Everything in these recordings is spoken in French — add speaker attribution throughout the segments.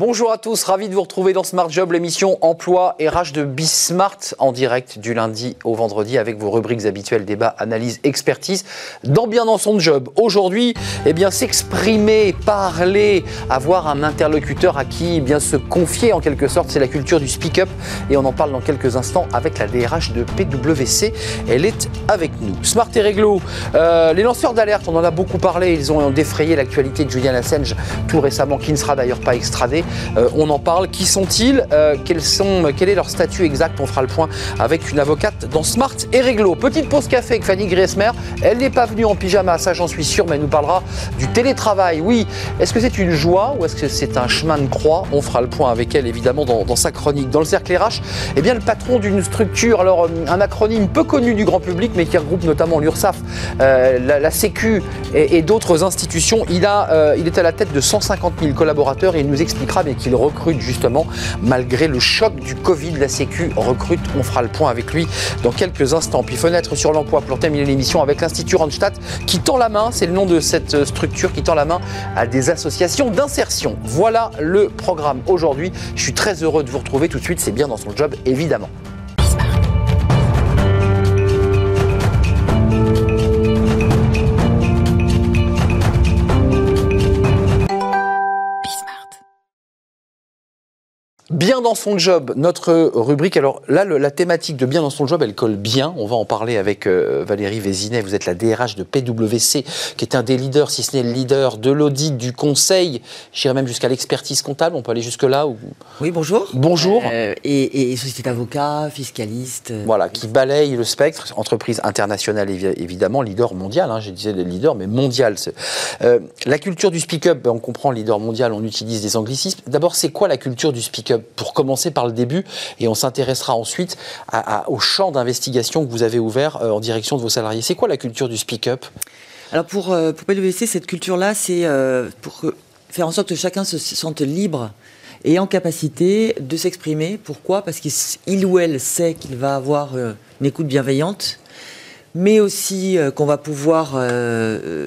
Speaker 1: Bonjour à tous, ravi de vous retrouver dans Smart Job, l'émission Emploi RH de Bismart en direct du lundi au vendredi avec vos rubriques habituelles débat, analyse, expertise dans bien dans son job. Aujourd'hui, eh bien s'exprimer, parler, avoir un interlocuteur à qui eh bien se confier en quelque sorte, c'est la culture du speak-up et on en parle dans quelques instants avec la DRH de PwC. Elle est avec nous. Smart et réglo, euh, les lanceurs d'alerte, on en a beaucoup parlé, ils ont défrayé l'actualité de Julian Assange tout récemment, qui ne sera d'ailleurs pas extradé. Euh, on en parle. Qui sont-ils? Euh, Quel est leur statut exact? On fera le point avec une avocate dans Smart et Réglo. Petite pause café avec Fanny Griesmer. Elle n'est pas venue en pyjama, ça j'en suis sûr, mais elle nous parlera du télétravail. Oui, est-ce que c'est une joie ou est-ce que c'est un chemin de croix? On fera le point avec elle évidemment dans, sa chronique. Dans le cercle RH, eh bien le patron d'une structure, alors euh, un acronyme peu connu du grand public, mais qui regroupe notamment l'URSSAF, la, Sécu et, d'autres institutions. Il, il est à la tête de 150 000 collaborateurs et il nous expliquera mais qu'il recrute justement malgré le choc du Covid. La Sécu recrute, on fera le point avec lui dans quelques instants. Puis fenêtre sur l'emploi pour terminer l'émission avec l'Institut Randstad qui tend la main, c'est le nom de cette structure qui tend la main à des associations d'insertion. Voilà le programme aujourd'hui. Je suis très heureux de vous retrouver tout de suite, c'est bien dans son job évidemment. Bien dans son job, notre rubrique. Alors là, la thématique de bien dans son job, elle colle bien. On va en parler avec euh, Valérie Vézinet. Vous êtes la DRH de PwC, qui est un des leaders, si ce n'est le leader de l'audit, du conseil. J'irai même jusqu'à l'expertise comptable. On peut aller jusque-là ou...
Speaker 2: Oui, bonjour.
Speaker 1: Bonjour.
Speaker 2: Euh, et, société d'avocats, fiscaliste. Euh,
Speaker 1: voilà, qui balaye le spectre. Entreprise internationale, évidemment, leader mondial. Hein, je disais leader, mais mondial. la culture du speak-up, ben, on comprend leader mondial, on utilise des anglicismes. D'abord, c'est quoi la culture du speak-up? Pour commencer par le début et on s'intéressera ensuite au champ d'investigation que vous avez ouvert euh, en direction de vos salariés. C'est quoi la culture du speak-up?
Speaker 2: Alors pour, euh, pour PwC, cette culture-là, c'est euh, pour faire en sorte que chacun se sente libre et en capacité de s'exprimer. Pourquoi? Parce qu'il ou elle sait qu'il va avoir une écoute bienveillante, mais aussi qu'on va pouvoir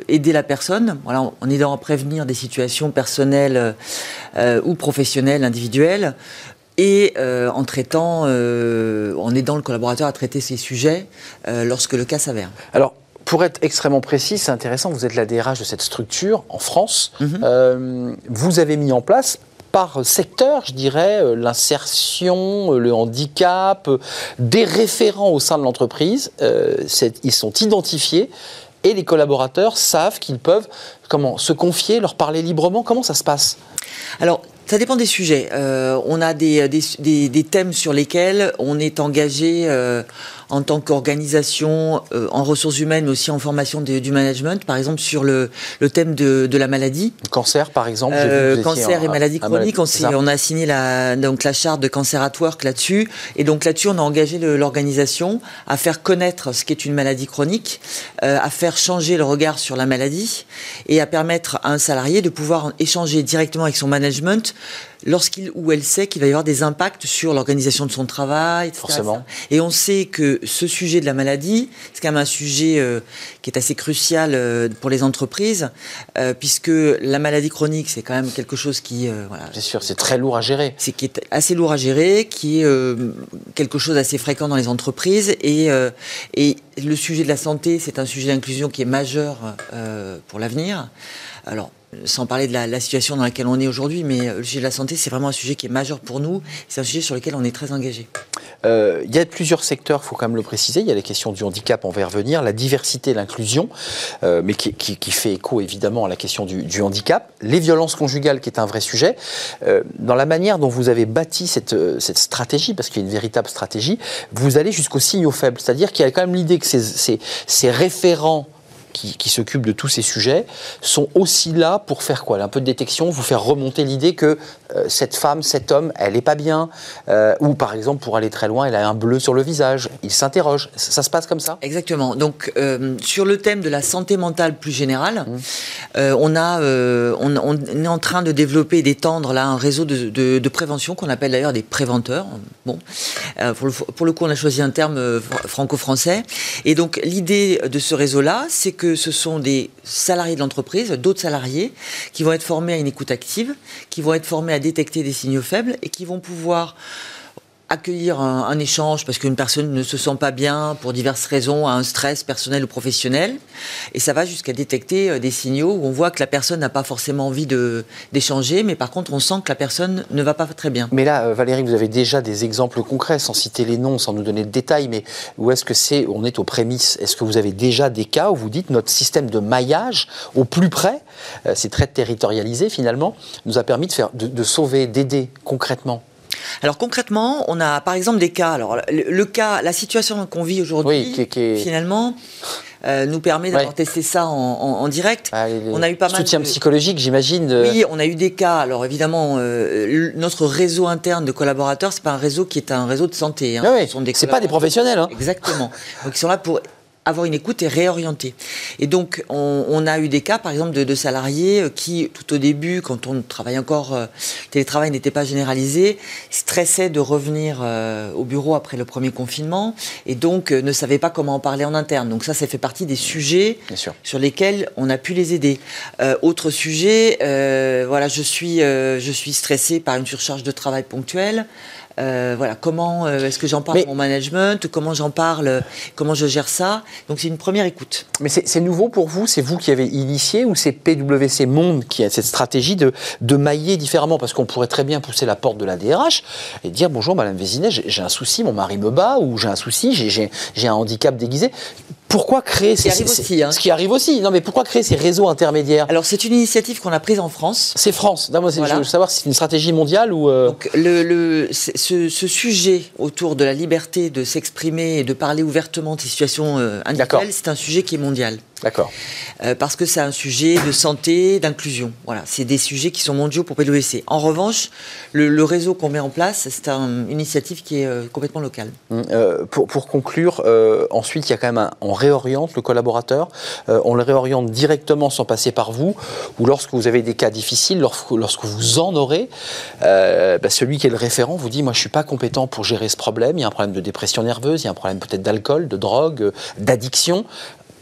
Speaker 2: aider la personne, voilà, en aidant à prévenir des situations personnelles euh, ou professionnels, individuels, et euh, en traitant, euh, en aidant le collaborateur à traiter ces sujets lorsque le cas s'avère.
Speaker 1: Alors, pour être extrêmement précis, c'est intéressant, vous êtes la DRH de cette structure en France. Mhm. vous avez mis en place par secteur, je dirais, l'insertion, le handicap, des référents au sein de l'entreprise. ils sont identifiés et les collaborateurs savent qu'ils peuvent comment se confier, leur parler librement. Comment ça se passe?
Speaker 2: Alors, ça dépend des sujets. Euh, on a des, des, thèmes sur lesquels on est engagé euh, en tant qu'organisation euh, en ressources humaines, mais aussi en formation du management. Par exemple, sur le, le thème de, de, la maladie.
Speaker 1: Cancer, par exemple.
Speaker 2: cancer et maladie chronique. On, on, a signé la, donc, la charte de Cancer at Work là-dessus. Et donc là-dessus, on a engagé l'organisation à faire connaître ce qu'est une maladie chronique, à faire changer le regard sur la maladie et à permettre à un salarié de pouvoir échanger directement avec son management lorsqu'il ou elle sait qu'il va y avoir des impacts sur l'organisation de son travail, etc.
Speaker 1: Forcément.
Speaker 2: Et on sait que ce sujet de la maladie, c'est quand même un sujet euh, qui est assez crucial euh, pour les entreprises, euh, puisque la maladie chronique, c'est quand même quelque chose qui...
Speaker 1: voilà, Bien sûr, c'est très lourd à gérer.
Speaker 2: C'est qui est assez lourd à gérer, qui est quelque chose d'assez fréquent dans les entreprises. Et, et le sujet de la santé, c'est un sujet d'inclusion qui est majeur pour l'avenir. Alors, sans parler de la, situation dans laquelle on est aujourd'hui, mais euh, le sujet de la santé, c'est vraiment un sujet qui est majeur pour nous. C'est un sujet sur lequel on est très engagé.
Speaker 1: Euh, il y a plusieurs secteurs, il faut quand même le préciser. Il y a les questions du handicap, on va y revenir, la diversité, l'inclusion, euh, mais qui, fait écho évidemment à la question du, handicap, les violences conjugales, qui est un vrai sujet. dans la manière dont vous avez bâti cette, stratégie, parce qu'il y a une véritable stratégie, vous allez jusqu'aux signaux faibles, c'est-à-dire qu'il y a quand même l'idée que ces référents qui, s'occupent de tous ces sujets, sont aussi là pour faire quoi? Un peu de détection, vous faire remonter l'idée que euh, cette femme, cet homme, elle n'est pas bien, euh, ou par exemple, pour aller très loin, elle a un bleu sur le visage, il s'interroge. Ça, se passe comme ça?
Speaker 2: Exactement. Donc, euh, sur le thème de la santé mentale plus générale, mmh. on, a, on, est en train de développer et d'étendre là un réseau de, de, prévention qu'on appelle d'ailleurs des préventeurs. Bon, pour le, pour, le, coup, on a choisi un terme franco-français. Et donc, l'idée de ce réseau-là, c'est que ce sont des salariés de l'entreprise, d'autres salariés, qui vont être formés à une écoute active, qui vont être formés à détecter des signaux faibles et qui vont pouvoir accueillir un, échange parce qu'une personne ne se sent pas bien pour diverses raisons, a un stress personnel ou professionnel. Et ça va jusqu'à détecter euh, des signaux où on voit que la personne n'a pas forcément envie d'échanger, mais par contre on sent que la personne ne va pas très bien.
Speaker 1: Mais là, euh, Valérie, vous avez déjà des exemples concrets, sans citer les noms, sans nous donner de détails, mais où est-ce que c'est, on est aux prémices? Est-ce que vous avez déjà des cas où vous dites notre système de maillage au plus près, euh, c'est très territorialisé finalement, nous a permis de, faire, de sauver, d'aider concrètement?
Speaker 2: Alors concrètement, on a par exemple des cas. Alors le, cas, la situation qu'on vit aujourd'hui, finalement. Euh, nous permet d'avoir testé ça en, direct.
Speaker 1: Ah, on a eu pas mal soutien psychologique, j'imagine.
Speaker 2: Oui, on a eu des cas. Alors évidemment, euh, notre réseau interne de collaborateurs, c'est pas un réseau qui est un réseau de santé.
Speaker 1: Hein. Ah c'est pas des professionnels. Hein.
Speaker 2: Exactement. Donc ils sont là pour avoir une écoute et réorienter. Et donc, on, a eu des cas, par exemple, de, salariés euh, qui, tout au début, quand on travaille encore, euh, le télétravail n'était pas généralisé, stressaient de revenir euh, au bureau après le premier confinement et donc ne savaient pas comment en parler en interne. Donc ça, ça fait partie des sujets sur lesquels on a pu les aider. autre sujet, voilà, je suis, je suis stressé par une surcharge de travail ponctuelle. Euh, voilà, comment euh, est-ce que j'en parle à mon management, comment j'en parle, comment je gère ça. Donc c'est une première écoute.
Speaker 1: Mais c'est nouveau pour vous C'est vous qui avez initié ou c'est PwC Monde qui a cette stratégie de, de mailler différemment? Parce qu'on pourrait très bien pousser la porte de la DRH et dire bonjour Madame Vézinet, j'ai un souci, mon mari me bat ou j'ai un souci, j'ai un handicap déguisé pourquoi créer
Speaker 2: ces,
Speaker 1: hein. ce qui arrive aussi Non, mais pourquoi créer ces réseaux intermédiaires?
Speaker 2: Alors c'est une initiative qu'on a prise en France.
Speaker 1: C'est France. moi, Je veux savoir si c'est une stratégie mondiale ou.
Speaker 2: Euh, Donc le, ce, sujet autour de la liberté de s'exprimer et de parler ouvertement de ces situations euh, individuelles, c'est un sujet qui est mondial.
Speaker 1: D'accord.
Speaker 2: Euh, parce que c'est un sujet de santé, d'inclusion. Voilà, c'est des sujets qui sont mondiaux pour PwC. En revanche, le, réseau qu'on met en place, c'est une initiative qui est euh, complètement locale.
Speaker 1: Mmh, euh, pour, pour, conclure, ensuite, il y a quand même un, on réoriente le collaborateur, on le réoriente directement sans passer par vous, ou lorsque vous avez des cas difficiles, lorsque, lorsque vous en aurez, bah, celui qui est le référent vous dit, moi, je suis pas compétent pour gérer ce problème. Il y a un problème de dépression nerveuse, il y a un problème peut-être d'alcool, de drogue, d'addiction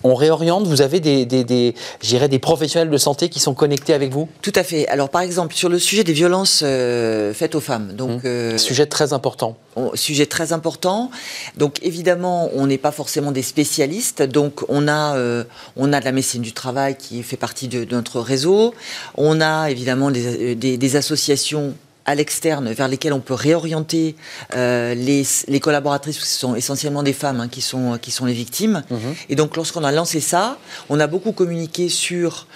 Speaker 1: on réoriente Vous avez des, des, des professionnels de santé qui sont connectés avec vous?
Speaker 2: Tout à fait. Alors, par exemple, sur le sujet des violences euh, faites aux femmes. Donc,
Speaker 1: mmh. euh, sujet très important.
Speaker 2: sujet très important. Donc, évidemment, on n'est pas forcément des spécialistes. Donc, on a, euh, on a de la médecine du travail qui fait partie de, notre réseau. On a évidemment des, des associations à l'externe vers lesquels on peut réorienter euh, les, les, collaboratrices, ce sont essentiellement des femmes hein, qui, sont, qui sont les victimes. Mhm. Et donc lorsqu'on a lancé ça, on a beaucoup communiqué sur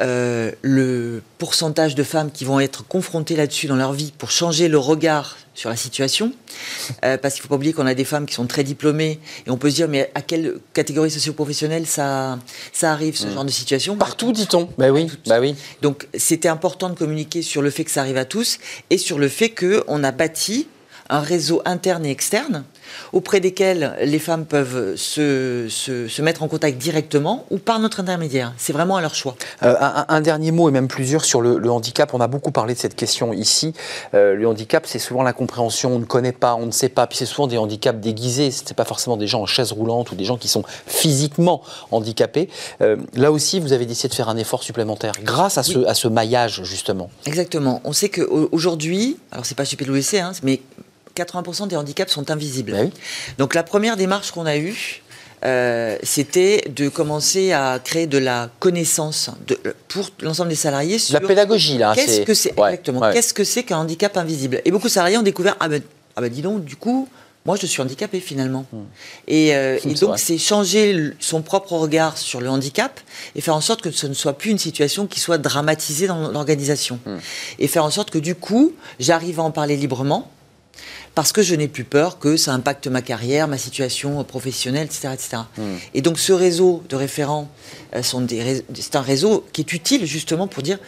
Speaker 2: euh, le pourcentage de femmes qui vont être confrontées là-dessus dans leur vie pour changer le regard sur la situation. Euh, parce qu'il ne faut pas oublier qu'on a des femmes qui sont très diplômées et on peut se dire, mais à quelle catégorie socio-professionnelle ça, ça arrive, ce mm. genre de situation?
Speaker 1: Partout, dit-on. Bah oui, bah oui.
Speaker 2: Donc c'était important de communiquer sur le fait que ça arrive à tous et sur le fait qu'on a bâti un réseau interne et externe auprès desquels les femmes peuvent se, se, mettre en contact directement ou par notre intermédiaire. C'est vraiment à leur choix.
Speaker 1: Euh, un, dernier mot et même plusieurs sur le, handicap. On a beaucoup parlé de cette question ici. Euh, le handicap, c'est souvent l'incompréhension. On ne connaît pas, on ne sait pas. Puis c'est souvent des handicaps déguisés. Ce n'est pas forcément des gens en chaise roulante ou des gens qui sont physiquement handicapés. Euh, là aussi, vous avez décidé de faire un effort supplémentaire grâce à, ce, à ce maillage, justement.
Speaker 2: Exactement. On sait qu'aujourd'hui, alors c'est pas chez PwC, hein, mais 80% des handicaps sont invisibles. Bah Donc la première démarche qu'on a eue, euh, c'était de commencer à créer de la connaissance de, pour l'ensemble des salariés
Speaker 1: sur la pédagogie là.
Speaker 2: Qu'est-ce que c'est exactement Qu'est-ce que c'est qu'un handicap invisible? Et beaucoup de salariés ont découvert ah ben, ah ben dis donc du coup moi je suis handicapé finalement. Hmm. Et, euh, donc c'est changer son propre regard sur le handicap et faire en sorte que ce ne soit plus une situation qui soit dramatisée dans l'organisation. Hmm. Et faire en sorte que du coup j'arrive à en parler librement parce que je n'ai plus peur que ça impacte ma carrière, ma situation professionnelle, etc. etc. Hmm. Et donc ce réseau de référents, euh, c'est un réseau qui est utile justement pour dire,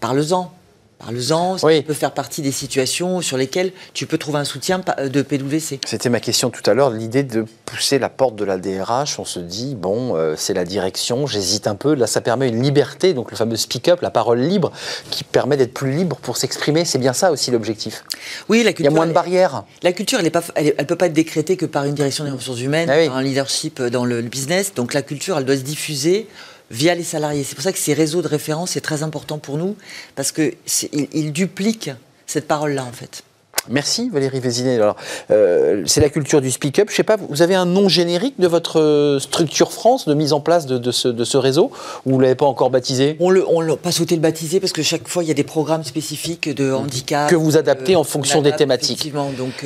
Speaker 2: parle-en, Parle-en, ça peut faire partie des situations sur lesquelles tu peux trouver un soutien de PWC.
Speaker 1: C'était ma question tout à l'heure, l'idée de pousser la porte de la DRH, on se dit, bon, euh, c'est la direction, j'hésite un peu, là ça permet une liberté, donc le fameux speak-up, la parole libre, qui permet d'être plus libre pour s'exprimer, c'est bien ça aussi l'objectif?
Speaker 2: Oui, la culture.
Speaker 1: Il y a moins de barrières.
Speaker 2: La culture, elle ne peut pas être décrétée que par une direction des ressources humaines, ah un leadership dans le business, donc la culture, elle doit se diffuser via les salariés. C'est pour ça que ces réseaux de référence, c'est très important pour nous, parce qu'ils il dupliquent cette parole-là, en fait.
Speaker 1: Merci Valérie Vézinet. Alors, euh, c'est la culture du speak-up. Je sais pas, vous avez un nom générique de votre euh, structure France, de mise en place de, ce, de ce, réseau, ou vous l'avez pas encore baptisé?
Speaker 2: On ne l'a pas souhaité le baptiser parce que chaque fois il y a des programmes spécifiques de handicap
Speaker 1: que vous adaptez en euh, fonction des thématiques.
Speaker 2: Donc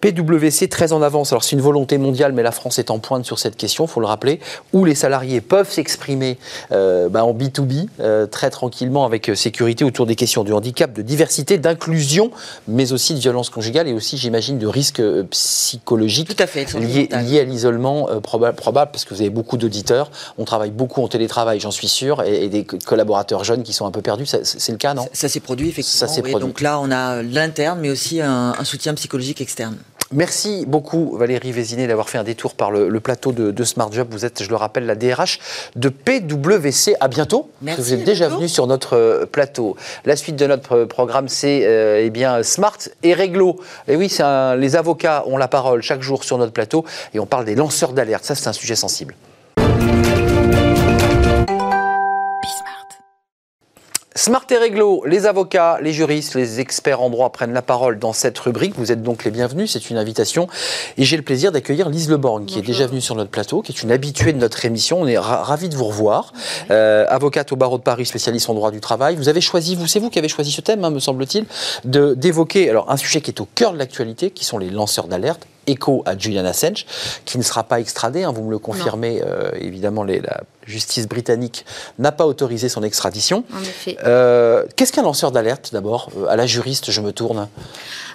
Speaker 1: PwC très en avance. Alors c'est une volonté mondiale, mais la France est en pointe sur cette question, faut le rappeler, où les salariés peuvent s'exprimer bah, en B2B très tranquillement avec sécurité autour des questions du handicap, de diversité, d'inclusion, mais aussi de violence conjugale et aussi, j'imagine, de risques euh, psychologiques
Speaker 2: Tout à fait,
Speaker 1: liés, à l'isolement euh, probable, parce que vous avez beaucoup d'auditeurs. On travaille beaucoup en télétravail, j'en suis sûr, et, des collaborateurs jeunes qui sont un peu perdus. C'est le cas, non?
Speaker 2: Ça, s'est produit, effectivement. Ça produit. Donc là, on a l'interne, mais aussi un soutien psychologique externe.
Speaker 1: Merci beaucoup Valérie Vézinet d'avoir fait un détour par le, plateau de, Smart Job. Vous êtes, je le rappelle, la DRH de PwC. À bientôt.
Speaker 2: Merci,
Speaker 1: vous êtes déjà venu sur notre euh, plateau. La suite de notre euh, programme, c'est euh, eh bien Smart et Réglo. Et oui, les avocats ont la parole chaque jour sur notre plateau et on parle des lanceurs d'alerte. Ça, c'est un sujet sensible. Smart et Réglo, les avocats, les juristes, les experts en droit prennent la parole dans cette rubrique. Vous êtes donc les bienvenus, c'est une invitation. Et j'ai le plaisir d'accueillir Lise Leborgne, qui est déjà venue sur notre plateau, qui est une habituée de notre émission. On est ravis de vous revoir. Euh, avocate au barreau de Paris, spécialiste en droit du travail. Vous avez choisi, vous, c'est vous qui avez choisi ce thème, hein, me semble-t-il, d'évoquer alors un sujet qui est au cœur de l'actualité, qui sont les lanceurs d'alerte écho à Julian Assange, qui ne sera pas extradé, hein, vous me le confirmez, euh, évidemment, les, la justice britannique n'a pas autorisé son extradition.
Speaker 3: En effet.
Speaker 1: Euh, qu'est-ce qu'un lanceur d'alerte, d'abord? Euh, À la juriste, je me tourne.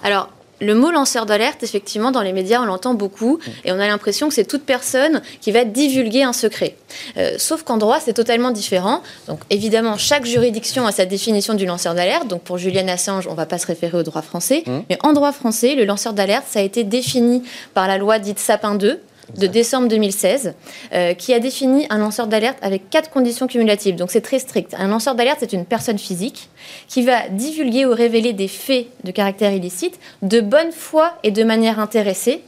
Speaker 3: Alors, le mot lanceur d'alerte, effectivement, dans les médias, on l'entend beaucoup et on a l'impression que c'est toute personne qui va divulguer un secret. Euh, sauf qu'en droit, c'est totalement différent. Donc, évidemment, chaque juridiction a sa définition du lanceur d'alerte. Donc, pour Julian Assange, on ne va pas se référer au droit français. Mmh. Mais en droit français, le lanceur d'alerte, ça a été défini par la loi dite Sapin 2, de décembre 2016, euh, qui a défini un lanceur d'alerte avec quatre conditions cumulatives. Donc c'est très strict. Un lanceur d'alerte, c'est une personne physique qui va divulguer ou révéler des faits de caractère illicite de bonne foi et de manière intéressée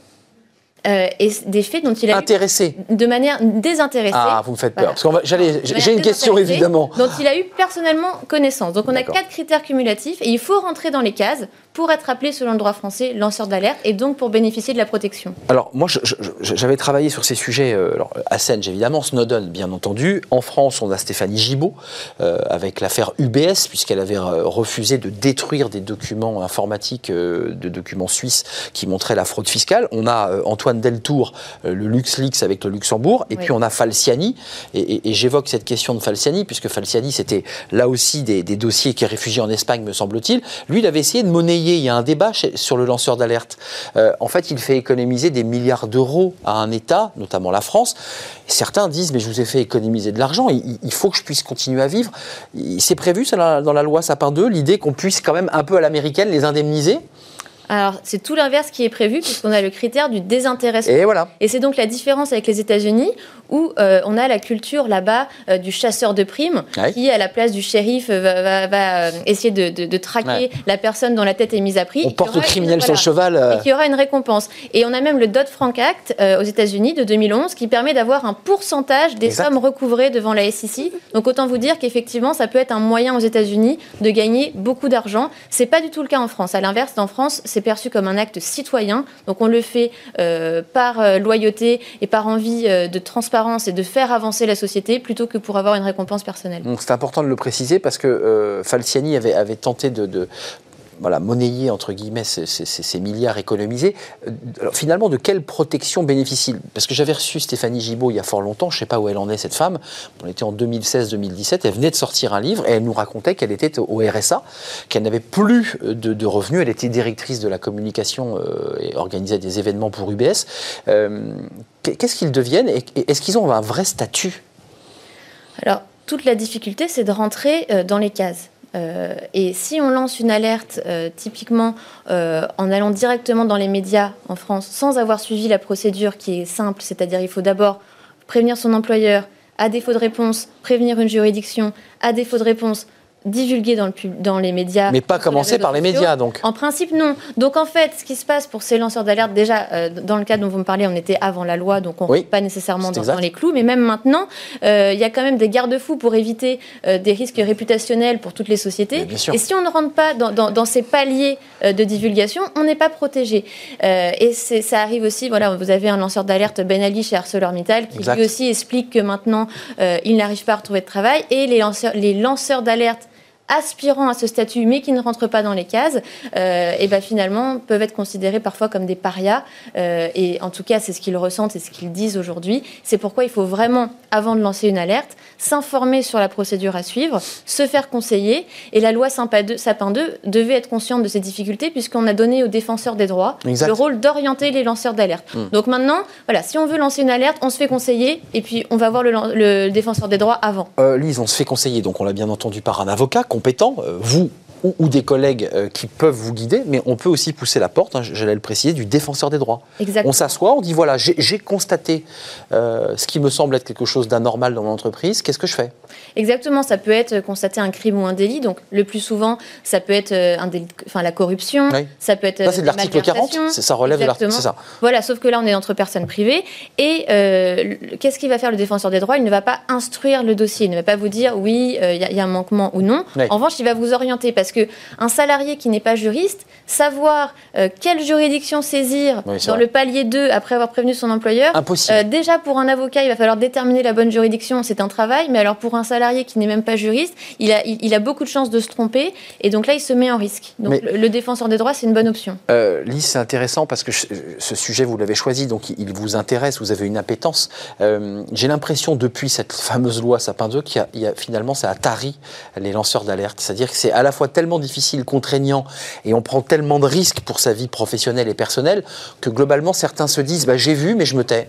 Speaker 3: euh, et des faits dont il a
Speaker 1: intéressé
Speaker 3: de manière désintéressée.
Speaker 1: Ah, vous me faites peur. Parce j'ai une question évidemment.
Speaker 3: Dont il a eu personnellement connaissance. Donc on a quatre critères cumulatifs et il faut rentrer dans les cases pour être appelé selon le droit français lanceur d'alerte et donc pour bénéficier de la protection.
Speaker 1: Alors moi j'avais travaillé sur ces sujets, euh, alors, Assange évidemment, Snowden bien entendu. En France on a Stéphanie Gibault euh, avec l'affaire UBS puisqu'elle avait refusé de détruire des documents informatiques, de documents suisses qui montraient la fraude fiscale. On a Antoine Deltour, euh, le LuxLeaks avec le Luxembourg, et puis on a Falciani, et, j'évoque cette question de Falciani, puisque Falciani, c'était là aussi des, dossiers qui est réfugié en Espagne, me semble-t-il. Lui, il avait essayé de monnayer, il y a un débat sur le lanceur d'alerte. Euh, en fait, il fait économiser des milliards d'euros à un État, notamment la France. Certains disent, mais je vous ai fait économiser de l'argent, il, faut que je puisse continuer à vivre. C'est prévu ça, dans la loi Sapin 2, l'idée qu'on puisse quand même un peu à l'américaine les indemniser?
Speaker 3: Alors, c'est tout l'inverse qui est prévu, puisqu'on a le critère du désintéressement.
Speaker 1: Et voilà.
Speaker 3: Et c'est donc la différence avec les États-Unis, où euh, on a la culture là-bas euh, du chasseur de primes, qui, à la place du shérif, euh, va, essayer de, traquer la personne dont la tête est mise à prix.
Speaker 1: On porte le criminel sur le cheval.
Speaker 3: Et qu'il y aura une récompense. Et on a même le Dodd-Frank Act aux États-Unis de 2011, qui permet d'avoir un pourcentage des sommes recouvrées devant la SEC. Donc, autant vous dire qu'effectivement, ça peut être un moyen aux États-Unis de gagner beaucoup d'argent. C'est pas du tout le cas en France. À l'inverse, en France, c'est perçu comme un acte citoyen. Donc on le fait euh, par loyauté et par envie de transparence et de faire avancer la société plutôt que pour avoir une récompense personnelle.
Speaker 1: C'est important de le préciser parce que Falciani avait, avait tenté de voilà, monnayer, entre guillemets, ces, milliards économisés. Euh, finalement, de quelle protection bénéficie Parce que j'avais reçu Stéphanie Gibault il y a fort longtemps, je ne sais pas où elle en est, cette femme. On était en 2016-2017, elle venait de sortir un livre et elle nous racontait qu'elle était au RSA, qu'elle n'avait plus de, revenus, elle était directrice de la communication euh, et organisait des événements pour UBS. Euh, qu'est-ce qu'ils deviennent et est-ce qu'ils ont un vrai statut?
Speaker 3: Alors, toute la difficulté, c'est de rentrer dans les cases. Euh, et si on lance une alerte, euh, typiquement euh, en allant directement dans les médias en France, sans avoir suivi la procédure qui est simple, c'est-à-dire il faut d'abord prévenir son employeur, à défaut de réponse, prévenir une juridiction, à défaut de réponse, divulgué dans, le, dans les médias.
Speaker 1: Mais pas commencer par les médias, donc.
Speaker 3: En principe, non. Donc en fait, ce qui se passe pour ces lanceurs d'alerte, déjà, euh, dans le cas dont vous me parlez, on était avant la loi, donc on ne pas nécessairement dans, les clous. Mais même maintenant, euh, il y a quand même des garde-fous pour éviter euh, des risques réputationnels pour toutes les sociétés. Et si on ne rentre pas dans, dans ces paliers de divulgation, on n'est pas protégé. et ça arrive aussi, voilà, vous avez un lanceur d'alerte, Ben Ali chez ArcelorMittal, qui lui aussi explique que maintenant, il n'arrive pas à retrouver de travail. Et les lanceurs, les lanceurs d'alerte aspirant à ce statut mais qui ne rentrent pas dans les cases, euh, et ben finalement peuvent être considérés parfois comme des parias. Euh, et en tout cas, c'est ce qu'ils ressentent et ce qu'ils disent aujourd'hui. C'est pourquoi il faut vraiment, avant de lancer une alerte, s'informer sur la procédure à suivre, se faire conseiller. Et la loi Sapin 2, Sapin 2 devait être consciente de ces difficultés puisqu'on a donné aux défenseurs des droits le rôle d'orienter les lanceurs d'alerte. Hmm. Donc maintenant, voilà, si on veut lancer une alerte, on se fait conseiller et puis on va voir le, défenseur des droits avant.
Speaker 1: Euh, Lise, on se fait conseiller, donc on l'a bien entendu par un avocat euh, vous ou, des collègues euh, qui peuvent vous guider, mais on peut aussi pousser la porte, hein, j'allais le préciser, du défenseur des droits. On s'assoit, on dit voilà, j'ai constaté euh, ce qui me semble être quelque chose d'anormal dans mon entreprise, qu'est-ce que je fais?
Speaker 3: Exactement, ça peut être constater un crime ou un délit, donc le plus souvent, ça peut être euh, un délit, enfin la corruption, ça peut être.
Speaker 1: c'est de l'article 40, ça relève de l'article, ça.
Speaker 3: Voilà, sauf que là, on est entre personnes privées, et qu'est-ce qu'il va faire le défenseur des droits? Il ne va pas instruire le dossier, il ne va pas vous dire oui, il y, a un manquement ou non. En revanche, il va vous orienter parce parce qu'un salarié qui n'est pas juriste, savoir euh, quelle juridiction saisir dans le palier 2 après avoir prévenu son employeur. Euh, déjà pour un avocat, il va falloir déterminer la bonne juridiction, c'est un travail, mais alors pour un salarié qui n'est même pas juriste, il a, il, a beaucoup de chances de se tromper, et donc là, il se met en risque. Donc le, défenseur des droits, c'est une bonne option.
Speaker 1: Euh, Lise, c'est intéressant parce que ce sujet, vous l'avez choisi, donc il vous intéresse, vous avez une appétence. Euh, j'ai l'impression, depuis cette fameuse loi Sapin 2, qu'il y, a finalement, ça a tari les lanceurs d'alerte. C'est-à-dire que c'est à la fois tellement tellement difficile, contraignant, et on prend tellement de risques pour sa vie professionnelle et personnelle, que globalement certains se disent bah, j'ai vu mais je me tais.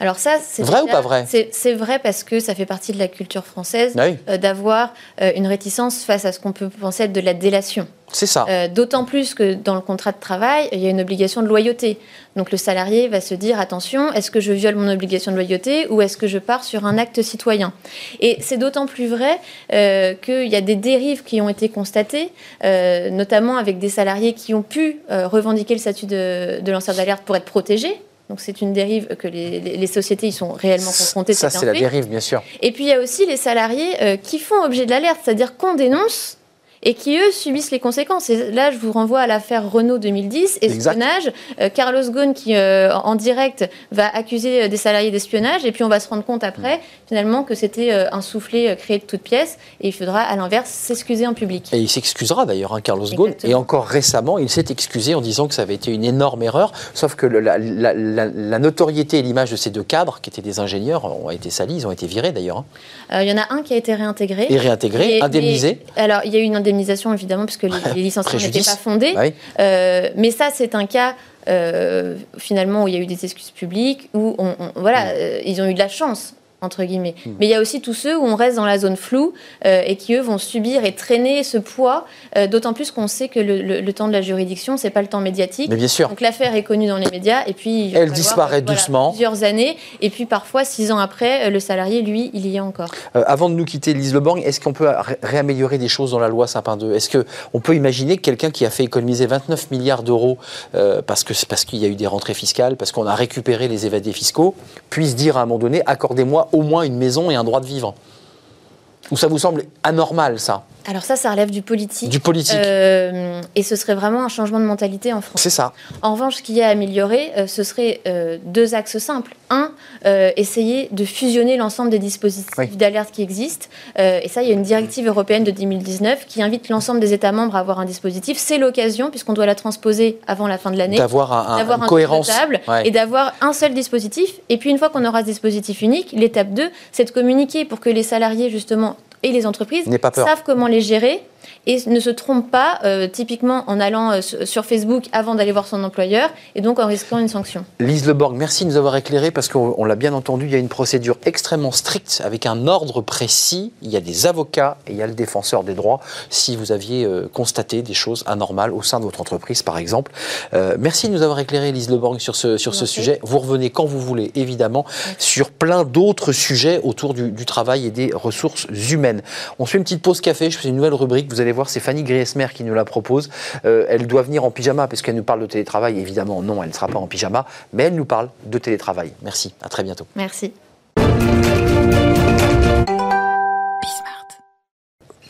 Speaker 3: Alors ça, c'est
Speaker 1: vrai ou pas vrai?
Speaker 3: C'est vrai parce que ça fait partie de la culture française euh, d'avoir euh, une réticence face à ce qu'on peut penser être de la délation.
Speaker 1: C'est ça.
Speaker 3: Euh, d'autant plus que dans le contrat de travail, il y a une obligation de loyauté. Donc le salarié va se dire attention, est-ce que je viole mon obligation de loyauté ou est-ce que je pars sur un acte citoyen? Et c'est d'autant plus vrai euh, qu'il y a des dérives qui ont été constatées, euh, notamment avec des salariés qui ont pu revendiquer le statut de, de lanceur d'alerte pour être protégés. Donc c'est une dérive que les, sociétés y sont réellement confrontées.
Speaker 1: Ça, c'est la dérive, bien sûr.
Speaker 3: Et puis il y a aussi les salariés qui font objet de l'alerte, c'est-à-dire qu'on dénonce et qui, eux, subissent les conséquences. Et là, je vous renvoie à l'affaire Renault 2010, espionnage. Euh, Carlos Ghosn, qui, euh, en direct, va accuser euh, des salariés d'espionnage, et puis on va se rendre compte après, finalement, que c'était un soufflet créé de toutes pièces, et il faudra, à l'inverse, s'excuser en public.
Speaker 1: Et il s'excusera d'ailleurs, hein, Carlos Ghosn, et encore récemment, il s'est excusé en disant que ça avait été une énorme erreur, sauf que la, notoriété et l'image de ces deux cadres, qui étaient des ingénieurs, ont été salis, ils ont été virés d'ailleurs.
Speaker 3: Hein. Il y en a un qui a été réintégré.
Speaker 1: Et réintégré, indemnisé.
Speaker 3: alors, il y a eu une indemnisation évidemment, puisque les, les licenciements n'étaient pas fondés. Euh, mais ça, c'est un cas. Euh, finalement où il y a eu des excuses publiques, où on, voilà, euh, ils ont eu de la chance entre guillemets. Hmm. Mais il y a aussi tous ceux où on reste dans la zone floue euh, et qui, eux, vont subir et traîner ce poids, euh, d'autant plus qu'on sait que le, temps de la juridiction, c'est pas le temps médiatique.
Speaker 1: Mais bien sûr.
Speaker 3: Donc l'affaire est connue dans les médias et puis...
Speaker 1: Elle disparaît doucement.
Speaker 3: plusieurs années et puis parfois, six ans après, euh, le salarié, lui, il y est encore.
Speaker 1: avant de nous quitter, Lise Leborg, est-ce qu'on peut réaméliorer des choses dans la loi Sapin 2 Est-ce qu'on peut imaginer que quelqu'un qui a fait économiser 29 milliards d'euros parce qu'il parce qu'il y a eu des rentrées fiscales, parce qu'on a récupéré les évadés fiscaux, puisse dire à un moment donné, accordez-moi au moins une maison et un droit de vivre. Ou ça vous semble anormal, ça?
Speaker 3: Alors ça, ça relève du politique.
Speaker 1: Du politique.
Speaker 3: Euh, et ce serait vraiment un changement de mentalité en France.
Speaker 1: C'est ça.
Speaker 3: En revanche, ce qui est à améliorer, euh, ce serait euh, deux axes simples. Un, essayer de fusionner l'ensemble des dispositifs d'alerte qui existent. et ça, il y a une directive européenne de 2019 qui invite l'ensemble des États membres à avoir un dispositif. C'est l'occasion, puisqu'on doit la transposer avant la fin de l'année,
Speaker 1: d'avoir un, un, cohérence
Speaker 3: et d'avoir un seul dispositif. Et puis une fois qu'on aura ce dispositif unique, l'étape 2, c'est de communiquer pour que les salariés justement et les entreprises savent comment les gérer et ne se trompe pas, euh, typiquement en allant euh, sur Facebook avant d'aller voir son employeur, et donc en risquant une sanction.
Speaker 1: Lise Leborg, merci de nous avoir éclairé, parce qu'on l'a bien entendu, il y a une procédure extrêmement stricte, avec un ordre précis. Il y a des avocats et il y a le défenseur des droits, si vous aviez euh, constaté des choses anormales au sein de votre entreprise, par exemple. merci de nous avoir éclairé, Lise Leborg, sur ce, sur ce sujet. Vous revenez quand vous voulez, évidemment, sur plein d'autres sujets autour du travail et des ressources humaines. On se fait une petite pause café, je fais une nouvelle rubrique, vous allez voir, c'est Fanny Griesmer qui nous la propose. Euh, elle doit venir en pyjama parce qu'elle nous parle de télétravail. Évidemment, non, elle ne sera pas en pyjama, mais elle nous parle de télétravail. Merci, à très bientôt.
Speaker 3: Merci.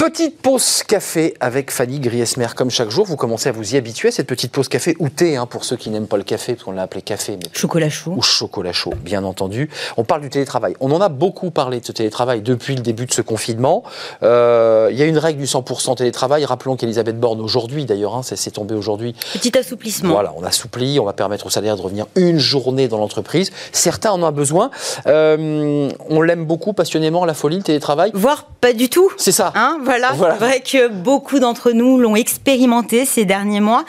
Speaker 1: Petite pause café avec Fanny Griesmer, comme chaque jour. Vous commencez à vous y habituer, cette petite pause café ou thé, hein, pour ceux qui n'aiment pas le café, parce qu'on l'a appelé café. Mais...
Speaker 4: Chocolat chaud.
Speaker 1: Ou chocolat chaud, bien entendu. On parle du télétravail. On en a beaucoup parlé de ce télétravail depuis le début de ce confinement. Euh, il y a une règle du 100% télétravail. Rappelons qu'Elisabeth Borne, aujourd'hui d'ailleurs, hein, ça s'est tombé aujourd'hui.
Speaker 4: Petit assouplissement.
Speaker 1: Voilà, on assouplit, on va permettre aux salariés de revenir une journée dans l'entreprise. Certains en ont besoin. Euh, on l'aime beaucoup, passionnément, la folie, le télétravail.
Speaker 4: Voire pas du tout.
Speaker 1: C'est ça.
Speaker 4: Hein, voilà. Voilà. C'est vrai que beaucoup d'entre nous l'ont expérimenté ces derniers mois.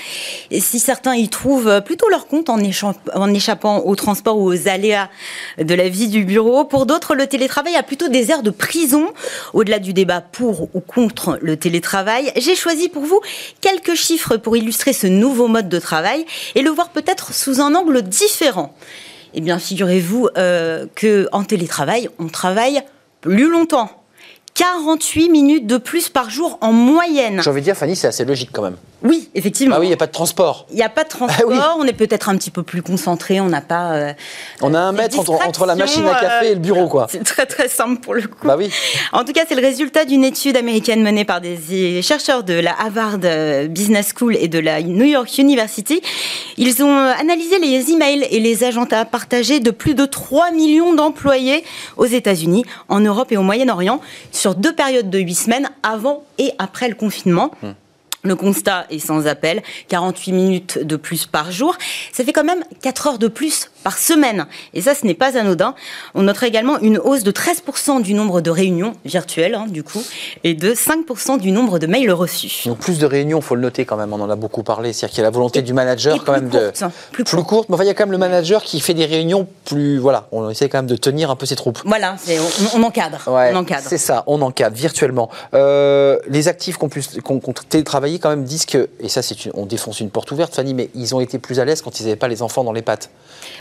Speaker 4: Et si certains y trouvent plutôt leur compte en, en échappant au transport ou aux aléas de la vie du bureau, pour d'autres, le télétravail a plutôt des airs de prison. Au-delà du débat pour ou contre le télétravail, j'ai choisi pour vous quelques chiffres pour illustrer ce nouveau mode de travail et le voir peut-être sous un angle différent. Eh bien, figurez-vous euh, qu'en télétravail, on travaille plus longtemps. 48 minutes de plus par jour en moyenne.
Speaker 1: J'ai envie de dire, Fanny, c'est assez logique quand même.
Speaker 4: Oui, effectivement.
Speaker 1: Ah oui, il n'y a pas de transport.
Speaker 4: Il n'y a pas de transport, ah oui. on est peut-être un petit peu plus concentré, on n'a pas. Euh,
Speaker 1: on a un mètre entre, entre, la machine à café et le bureau, quoi.
Speaker 4: C'est très très simple pour le coup.
Speaker 1: Bah oui.
Speaker 4: En tout cas, c'est le résultat d'une étude américaine menée par des chercheurs de la Harvard Business School et de la New York University. Ils ont analysé les emails et les agendas partagés de plus de 3 millions d'employés aux États-Unis, en Europe et au Moyen-Orient sur deux périodes de 8 semaines avant et après le confinement. Hum. Le constat est sans appel, 48 minutes de plus par jour. Ça fait quand même 4 heures de plus par semaine. Et ça, ce n'est pas anodin. On notera également une hausse de 13% du nombre de réunions virtuelles, hein, du coup, et de 5% du nombre de mails reçus.
Speaker 1: Donc plus de réunions, il faut le noter quand même, on en a beaucoup parlé. C'est-à-dire qu'il y a la volonté du manager quand même
Speaker 4: courte,
Speaker 1: de...
Speaker 4: Plus,
Speaker 1: plus courte. Mais enfin, il y a quand même le manager qui fait des réunions plus... Voilà, on essaie quand même de tenir un peu ses troupes.
Speaker 4: Voilà, on, on, encadre.
Speaker 1: Ouais,
Speaker 4: on encadre.
Speaker 1: C'est ça, on encadre virtuellement. Euh, les actifs qu'on qu qu quand même disent que, et ça c'est une, on défonce une porte ouverte Fanny, mais ils ont été plus à l'aise quand ils n'avaient pas les enfants dans les pattes.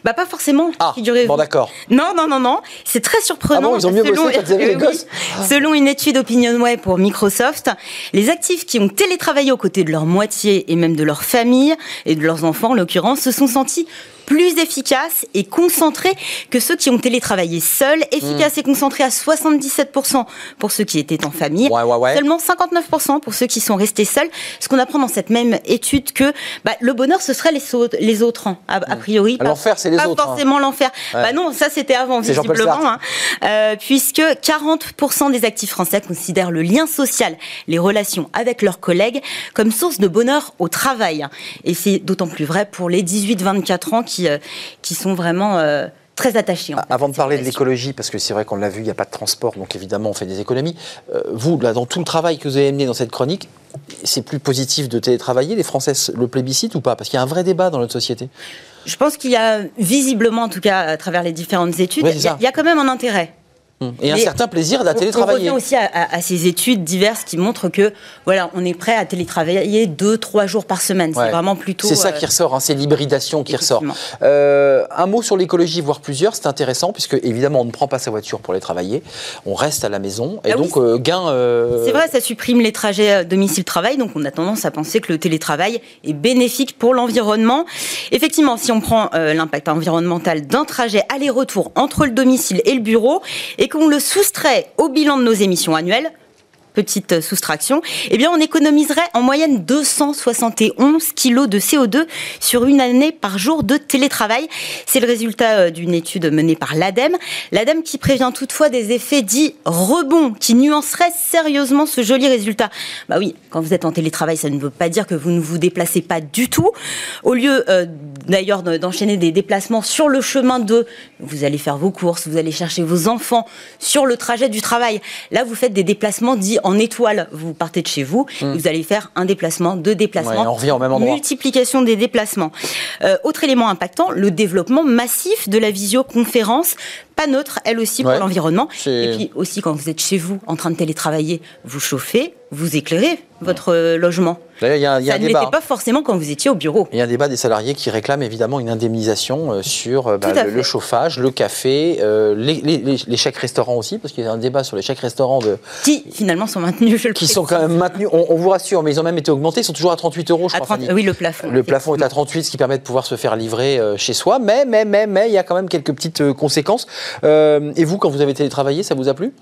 Speaker 4: Bah pas forcément,
Speaker 1: ah. Bon d'accord.
Speaker 4: Non, non, non, non, c'est très surprenant.
Speaker 1: Ah bon, ils ont mieux
Speaker 4: selon,
Speaker 1: bossé quand ils avaient les gosses
Speaker 4: oui, Selon une étude OpinionWay pour Microsoft, les actifs qui ont télétravaillé aux côtés de leur moitié et même de leur famille et de leurs enfants en l'occurrence se sont sentis plus efficaces et concentrés que ceux qui ont télétravaillé seuls, efficaces mmh. et concentrés à 77% pour ceux qui étaient en famille,
Speaker 1: ouais, ouais, ouais.
Speaker 4: seulement 59% pour ceux qui sont restés seuls. Ce qu'on apprend dans cette même étude que bah, le bonheur ce serait les, les autres, hein, a, a, priori.
Speaker 1: L'enfer c'est les
Speaker 4: pas
Speaker 1: autres.
Speaker 4: Pas forcément hein. l'enfer. Bah non, ça c'était avant visiblement, hein, euh, puisque 40% des actifs français considèrent le lien social, les relations avec leurs collègues comme source de bonheur au travail. Et c'est d'autant plus vrai pour les 18-24 ans qui qui, euh, qui sont vraiment euh, très attachés. En fait,
Speaker 1: Avant de parler de l'écologie, parce que c'est vrai qu'on l'a vu, il n'y a pas de transport, donc évidemment on fait des économies. Euh, vous, là, dans tout le travail que vous avez mené dans cette chronique, c'est plus positif de télétravailler Les Français le plébiscitent ou pas? Parce qu'il y a un vrai débat dans notre société.
Speaker 4: Je pense qu'il y a visiblement, en tout cas à travers les différentes études,
Speaker 1: Ouais,
Speaker 4: il
Speaker 1: c'est
Speaker 4: y, a-
Speaker 1: ça.
Speaker 4: il y a quand même un intérêt.
Speaker 1: Et un certain plaisir à
Speaker 4: On- On
Speaker 1: télétravailler.
Speaker 4: revient aussi à, à- à ces études diverses qui montrent que voilà, on est prêt à télétravailler deux, trois jours par semaine.
Speaker 1: Ouais.
Speaker 4: C'est vraiment plutôt.
Speaker 1: C'est ça
Speaker 4: euh,
Speaker 1: qui ressort, hein, c'est l'hybridation qui ressort. Euh, un mot sur l'écologie, voire plusieurs, c'est intéressant, puisque évidemment on ne prend pas sa voiture pour aller travailler, on reste à la maison, et
Speaker 4: Ah oui,
Speaker 1: donc euh, gain... euh,
Speaker 4: C'est vrai, ça supprime les trajets euh, domicile-travail, donc on a tendance à penser que le télétravail est bénéfique pour l'environnement. Effectivement, si on prend euh, l'impact environnemental d'un trajet aller-retour entre le domicile et le bureau, et qu'on le soustrait au bilan de nos émissions annuelles, petite euh, soustraction, eh bien on économiserait en moyenne 271 kilos de CO2 sur une année par jour de télétravail. C'est le résultat euh, d'une étude menée par l'ADEME. L'ADEME qui prévient toutefois des effets dits rebonds qui nuanceraient sérieusement ce joli résultat. Bah oui, quand vous êtes en télétravail, ça ne veut pas dire que vous ne vous déplacez pas du tout. Au lieu euh, d'ailleurs de- d'enchaîner des déplacements sur le chemin de, vous allez faire vos courses, vous allez chercher vos enfants sur le trajet du travail. Là, vous faites des déplacements dits en étoile. Vous partez de chez vous, vous allez faire un déplacement, deux déplacements.
Speaker 1: Ouais, on revient au même endroit.
Speaker 4: Multiplication des déplacements. Euh, autre élément impactant, le développement massif de la visioconférence pas neutre, elle aussi,
Speaker 1: Ouais.
Speaker 4: pour l'environnement. Et puis aussi, quand vous êtes chez vous, en train de télétravailler, vous chauffez, vous éclairez votre euh, logement.
Speaker 1: D'ailleurs, il y a un, il y a
Speaker 4: Ça
Speaker 1: un
Speaker 4: ne
Speaker 1: débat.
Speaker 4: pas forcément quand vous étiez au bureau.
Speaker 1: Il y a un débat des salariés qui réclament évidemment une indemnisation euh, sur euh, bah, le, chauffage, le café, euh, les, les- les- les chèques restaurants aussi, parce qu'il y a un débat sur les chèques restaurants de,
Speaker 4: Qui, finalement, sont maintenus, je le
Speaker 1: qui
Speaker 4: précise.
Speaker 1: sont quand même maintenus. On, on vous rassure, mais ils ont même été augmentés. Ils sont toujours à 38 euros, je
Speaker 4: À
Speaker 1: crois.
Speaker 4: 30
Speaker 1: Fanny.
Speaker 4: Oui, le plafond.
Speaker 1: Le plafond est à 38, ce qui permet de pouvoir se faire livrer chez soi. Mais, mais, mais, mais, il y a quand même quelques petites conséquences. Euh, et vous, quand vous avez télétravaillé, ça vous a plu?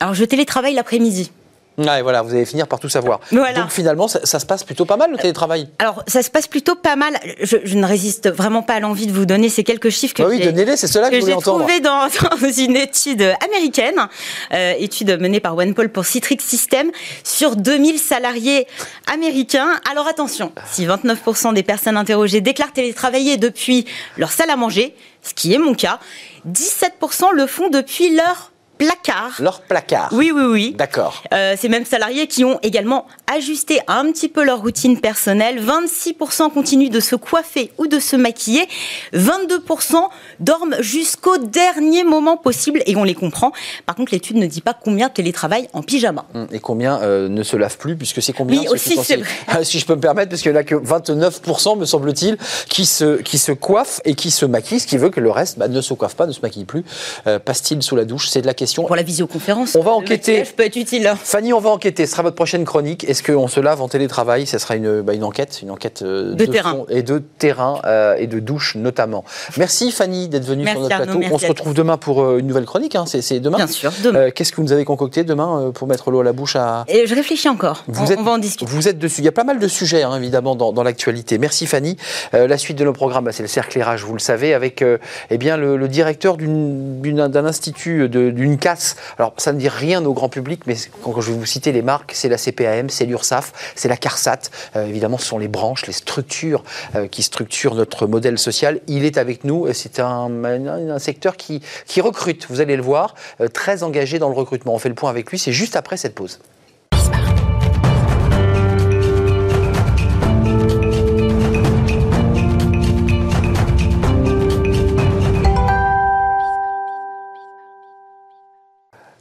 Speaker 4: Alors, je télétravaille l'après-midi.
Speaker 1: Ouais, voilà, vous allez finir par tout savoir.
Speaker 4: Voilà.
Speaker 1: Donc finalement, ça, ça se passe plutôt pas mal le télétravail?
Speaker 4: Alors, ça se passe plutôt pas mal. Je, je ne résiste vraiment pas à l'envie de vous donner ces quelques chiffres que
Speaker 1: Bah oui,
Speaker 4: j'ai-
Speaker 1: donnez-les, c'est cela que,
Speaker 4: que
Speaker 1: je voulais
Speaker 4: j'ai
Speaker 1: entendre.
Speaker 4: trouvé dans, dans une étude américaine, euh, étude menée par OnePoll pour Citrix System, sur 2000 salariés américains. Alors attention, si 29% des personnes interrogées déclarent télétravailler depuis leur salle à manger, ce qui est mon cas, 17% le font depuis leur placard.
Speaker 1: Leur placard.
Speaker 4: Oui, oui, oui.
Speaker 1: D'accord.
Speaker 4: Euh, ces mêmes salariés qui ont également ajusté un petit peu leur routine personnelle. 26% continuent de se coiffer ou de se maquiller. 22% dorment jusqu'au dernier moment possible et on les comprend. Par contre, l'étude ne dit pas combien télétravaillent en pyjama.
Speaker 1: Hum, Et combien euh, ne se lavent plus, puisque c'est combien
Speaker 4: Oui, aussi, c'est vrai.
Speaker 1: Ah, Si je peux me permettre, parce qu'il n'y en a que 29%, me semble-t-il, qui se, qui se coiffent et qui se maquillent, ce qui veut que le reste bah, ne se coiffe pas, ne se maquille plus. Euh, Passe-t-il sous la douche? C'est de la question.
Speaker 4: Pour la visioconférence,
Speaker 1: On va enquêter.
Speaker 4: peut être utile.
Speaker 1: Fanny, on va enquêter. Ce sera votre prochaine chronique. Est-ce qu'on se lave en télétravail? Ce sera une, bah, une enquête, une enquête euh,
Speaker 4: De terrain.
Speaker 1: et de terrain euh, et de douche notamment. Merci Fanny d'être venue
Speaker 4: Merci
Speaker 1: sur notre plateau. on se retrouve demain pour euh, une nouvelle chronique. hein. C'est demain.
Speaker 4: Bien sûr, demain.
Speaker 1: Euh, Qu'est-ce que vous nous avez concocté demain pour mettre l'eau à la bouche à,
Speaker 4: Et je réfléchis encore.
Speaker 1: Vous
Speaker 4: on,
Speaker 1: êtes-
Speaker 4: on va en discuter.
Speaker 1: Vous êtes dessus. Il y a pas mal de sujets, hein, évidemment, dans, dans l'actualité. Merci Fanny. La suite de nos programmes, bah, c'est le cercle RH, vous le savez, avec eh bien, le, le directeur d'un institut, de- d'une casse. Alors, ça ne dit rien au grand public, mais quand je vais vous citer les marques, c'est la CPAM, c'est l'URSSAF, c'est la CARSAT. Euh, évidemment, ce sont les branches, les structures euh, qui structurent notre modèle social. Il est avec nous. et C'est un, un- un secteur qui, qui recrute, vous allez le voir, euh, très engagé dans le recrutement. On fait le point avec lui, c'est juste après cette pause.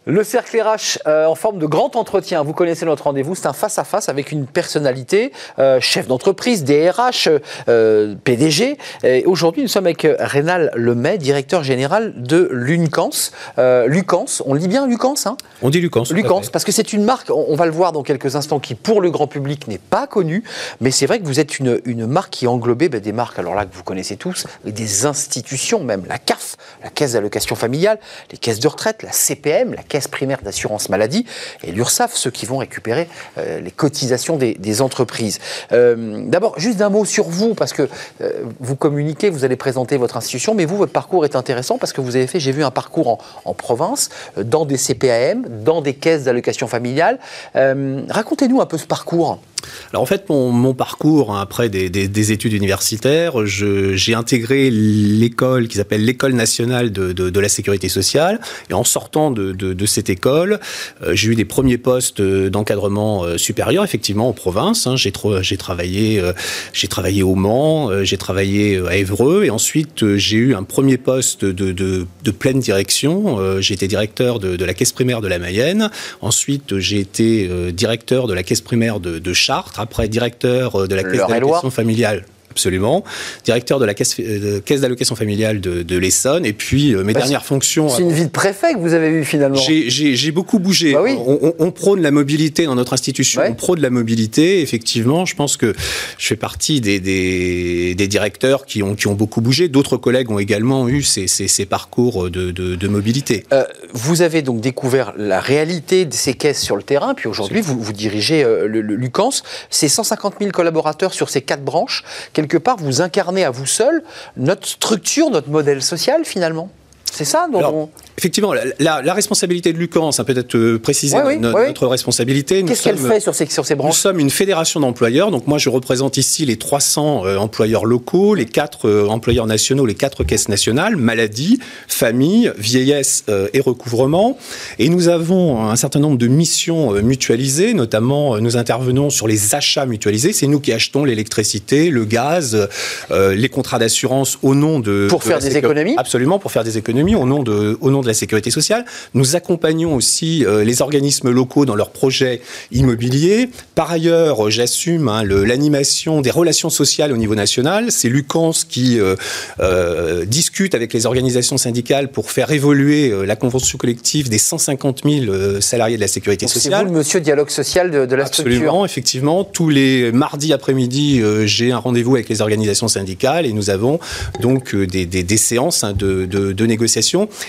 Speaker 1: Le cercle RH euh, en forme de grand entretien. Vous connaissez notre rendez-vous. C'est un face-à-face avec une personnalité, euh, chef d'entreprise, DRH, euh, PDG. Et Aujourd'hui, nous sommes avec euh, Rénal Lemay, directeur général de Luncans. Euh, Lucans, on le dit bien Lucans hein?
Speaker 5: On dit Lucans.
Speaker 1: Lucans, parce que c'est une marque, on on va le voir dans quelques instants, qui pour le grand public n'est pas connue, mais c'est vrai que vous êtes une, une marque qui englobait ben, des marques, alors là que vous connaissez tous, et des institutions même, la CAF, la Caisse d'allocation familiale, les caisses de retraite, la CPM, la Primaire d'assurance maladie, et l'URSSAF, ceux qui vont récupérer euh, les cotisations des, entreprises. Euh, D'abord, juste un mot sur vous, parce que euh, vous communiquez, vous allez présenter votre institution, mais vous, votre parcours est intéressant parce que vous avez fait, j'ai vu un parcours en, province, dans des CPAM, dans des caisses d'allocation familiale. Racontez-nous un peu ce parcours.
Speaker 5: Alors en fait, mon, mon parcours, hein, après des, des- des études universitaires, j'ai intégré l'école qui s'appelle l'École nationale de, la sécurité sociale. Et en sortant de, cette école, euh, j'ai eu des premiers postes euh, d'encadrement euh, supérieur, effectivement, en province. hein. J'ai tra- j'ai travaillé, travaillé au Mans, j'ai travaillé à Évreux, et ensuite j'ai eu un premier poste de, pleine direction. J'ai été directeur de, la caisse primaire de la Mayenne. Ensuite, j'ai été directeur de la caisse primaire de, de Chartres. Après, directeur euh, de la caisse d'allocation familiale. Absolument. Directeur de la caisse, euh, caisse d'allocation familiale de, de l'Essonne. Et puis, euh, mes
Speaker 1: Bah,
Speaker 5: dernières fonctions.
Speaker 1: C'est une vie de préfet que vous avez eue finalement.
Speaker 5: J'ai- beaucoup bougé.
Speaker 1: Bah oui.
Speaker 5: on, on- on prône la mobilité dans notre institution.
Speaker 1: Ouais.
Speaker 5: On prône la mobilité. Effectivement, je pense que je fais partie des, des, des directeurs qui ont, qui ont beaucoup bougé. D'autres collègues ont également eu ces, ces- ces parcours de, de- de mobilité.
Speaker 1: Euh, vous avez donc découvert la réalité de ces caisses sur le terrain, puis aujourd'hui vous, vous dirigez euh, le, le Lucans. C'est 150 000 collaborateurs sur ces quatre branches. Quelque part, vous incarnez à vous seul notre structure, notre modèle social finalement? C'est ça dont
Speaker 5: Alors,
Speaker 1: on-
Speaker 5: Effectivement, la, la- la responsabilité de Lucans, ça peut être euh, préciser
Speaker 1: oui,
Speaker 5: notre responsabilité. Nous
Speaker 1: Qu'est-ce qu'elle fait sur ces, sur ces
Speaker 5: Nous
Speaker 1: branches
Speaker 5: sommes une fédération d'employeurs, donc moi je représente ici les 300 euh, employeurs locaux, les quatre euh, employeurs nationaux, les quatre caisses nationales, maladie, famille, vieillesse euh, et recouvrement. Et nous avons un certain nombre de missions mutualisées, notamment nous intervenons sur les achats mutualisés. C'est nous qui achetons l'électricité, le gaz, les contrats d'assurance au nom de...
Speaker 1: Pour
Speaker 5: de
Speaker 1: faire des économies
Speaker 5: Absolument, pour faire des économies. L'économie, au, nom de, au nom de la sécurité sociale. Nous accompagnons aussi les organismes locaux dans leurs projets immobiliers. Par ailleurs, j'assume hein, l'animation des relations sociales au niveau national. C'est Lucans qui discute avec les organisations syndicales pour faire évoluer la convention collective des 150 000 salariés de la sécurité sociale.
Speaker 1: C'est vous le monsieur dialogue social de, de la
Speaker 5: Absolument, effectivement. Tous les mardis après-midi, j'ai un rendez-vous avec les organisations syndicales et nous avons donc euh, des, des, séances hein, de, de, de,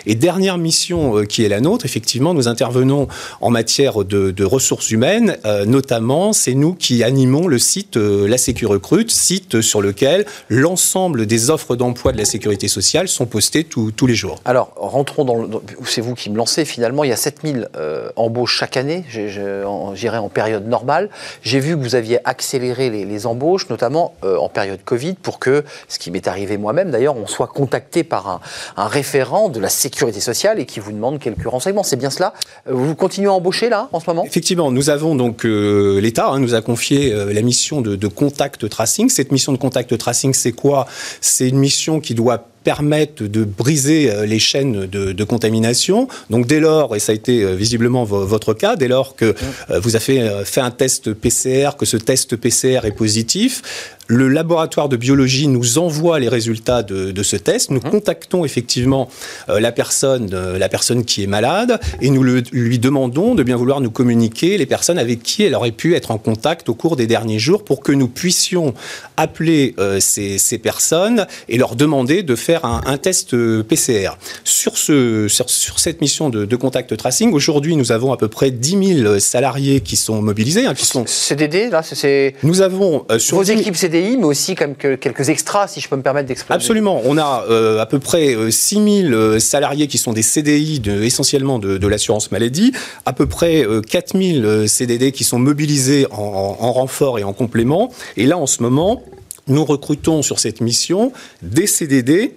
Speaker 5: Et dernière mission euh, qui est la nôtre, effectivement, nous intervenons en matière de, ressources humaines, euh, notamment, c'est nous qui animons le site La Sécu Recrute, site sur lequel l'ensemble des offres d'emploi de la sécurité sociale sont postées tous les jours.
Speaker 1: Alors, rentrons dans le... C'est vous qui me lancez, finalement, il y a 7000 embauches chaque année, j'irai en période normale. J'ai vu que vous aviez accéléré les, les embauches, notamment en période Covid, pour que, ce qui m'est arrivé moi-même d'ailleurs, on soit contacté par un, un, référent de la sécurité sociale et qui vous demande quelques renseignements. C'est bien cela Vous continuez à embaucher là, en ce moment?
Speaker 5: Effectivement, nous avons donc, euh, l'État hein, nous a confié euh, la mission de contact tracing. Cette mission de contact tracing, c'est quoi? C'est une mission qui doit permettent de briser euh, les chaînes de, contamination. Donc dès lors, et ça a été euh, visiblement votre cas, dès lors que euh, vous avez fait un test PCR, que ce test PCR est positif, le laboratoire de biologie nous envoie les résultats de, ce test. Nous mmh. contactons effectivement la personne, la personne qui est malade, et nous lui demandons de bien vouloir nous communiquer les personnes avec qui elle aurait pu être en contact au cours des derniers jours, pour que nous puissions appeler ces, ces personnes et leur demander de faire un, test euh, PCR. Sur, ce, sur, cette mission de, contact tracing, aujourd'hui, nous avons à peu près 10 000 salariés qui sont mobilisés. Hein, qui sont...
Speaker 1: CDD, là, c'est...
Speaker 5: Nous avons...
Speaker 1: Euh, sur Vos équipes CDI, mais aussi comme quelques extras, si je peux me permettre d'exprimer.
Speaker 5: Absolument. On a euh, à peu près 6 000 salariés qui sont des CDI, de, essentiellement de, l'assurance maladie, à peu près 4 000 CDD qui sont mobilisés en, en renfort et en complément. Et là, en ce moment, nous recrutons sur cette mission des CDD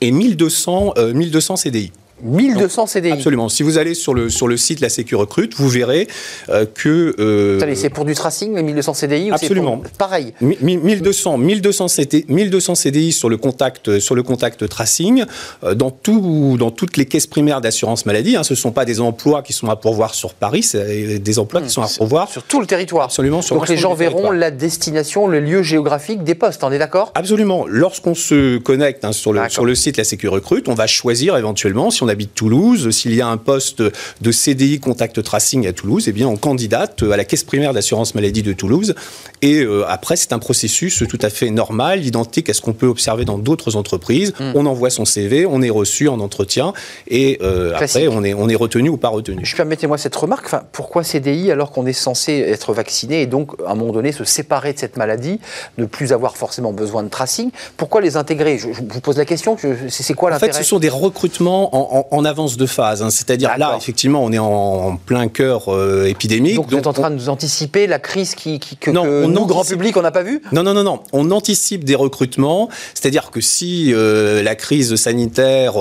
Speaker 5: et 1200, 1200 CDI.
Speaker 1: 1200 CDI.
Speaker 5: Absolument. Si vous allez sur le, sur le site La Sécu Recrute, vous verrez euh, que.
Speaker 1: Euh, c'est pour du tracing, les 1200 CDI
Speaker 5: Absolument.
Speaker 1: Pareil.
Speaker 5: 1200, 1200, CDI, 1200 CDI sur le contact, sur le contact tracing, euh, dans, tout, dans toutes les caisses primaires d'assurance maladie. Hein, ce ne sont pas des emplois qui sont à pourvoir sur Paris, c'est des emplois qui sont à pourvoir.
Speaker 1: Sur tout le territoire.
Speaker 5: Absolument. Sur
Speaker 1: Donc les gens verront la destination, le lieu géographique des postes, on est d'accord?
Speaker 5: Absolument. Lorsqu'on se connecte hein, sur, le, sur le site La Sécu Recrute, on va choisir éventuellement si on habite Toulouse, s'il y a un poste de CDI contact tracing à Toulouse, eh bien on candidate à la caisse primaire d'assurance maladie de Toulouse. Et euh, après, c'est un processus tout à fait normal, identique à ce qu'on peut observer dans d'autres entreprises. Hmm. On envoie son CV, on est reçu en entretien et euh, après on est, on est retenu ou pas retenu.
Speaker 1: Je permettez-moi cette remarque. Enfin, pourquoi CDI alors qu'on est censé être vacciné et donc à un moment donné se séparer de cette maladie, ne plus avoir forcément besoin de tracing? Pourquoi les intégrer? Je, vous pose la question. C'est quoi l'intérêt
Speaker 5: En fait, ce sont des recrutements en, en avance de phase. Hein. C'est-à-dire là, effectivement, on est en, plein cœur euh, épidémique.
Speaker 1: Donc, vous êtes en train de nous anticiper la crise qui, que, non, nous, grand public, on n'a pas vu
Speaker 5: Non, non, non, non. On anticipe des recrutements. C'est-à-dire que si euh, la crise sanitaire,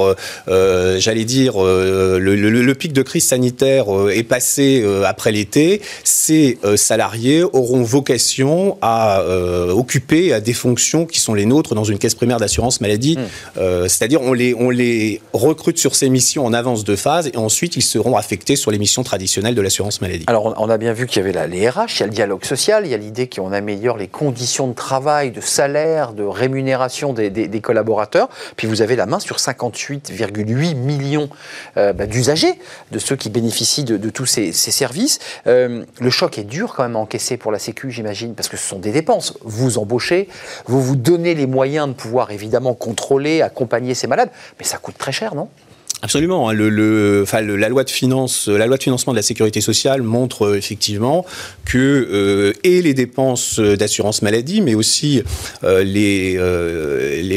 Speaker 5: euh, j'allais dire, le, pic de crise sanitaire est passé après l'été, ces salariés auront vocation à occuper à des fonctions qui sont les nôtres dans une caisse primaire d'assurance maladie. Hmm. C'est-à-dire on les, on les recrute sur ces missions en avance de phase et ensuite ils seront affectés sur les missions traditionnelles de l'assurance maladie.
Speaker 1: Alors on a bien vu qu'il y avait la, les RH, il y a le dialogue social, il y a l'idée qu'on améliore les conditions de travail, de salaire, de rémunération des, collaborateurs. Puis vous avez la main sur 58,8 millions euh, bah, d'usagers, de ceux qui bénéficient de, tous ces, services. Euh, le choc est dur quand même à encaisser pour la Sécu, j'imagine, parce que ce sont des dépenses. Vous embauchez, vous vous donnez les moyens de pouvoir évidemment contrôler, accompagner ces malades, mais ça coûte très cher, non?
Speaker 5: Absolument. Hein. Le, enfin, la loi de finance, la loi de financement de la sécurité sociale montre euh, effectivement que euh, et les dépenses d'assurance maladie, mais aussi euh, les,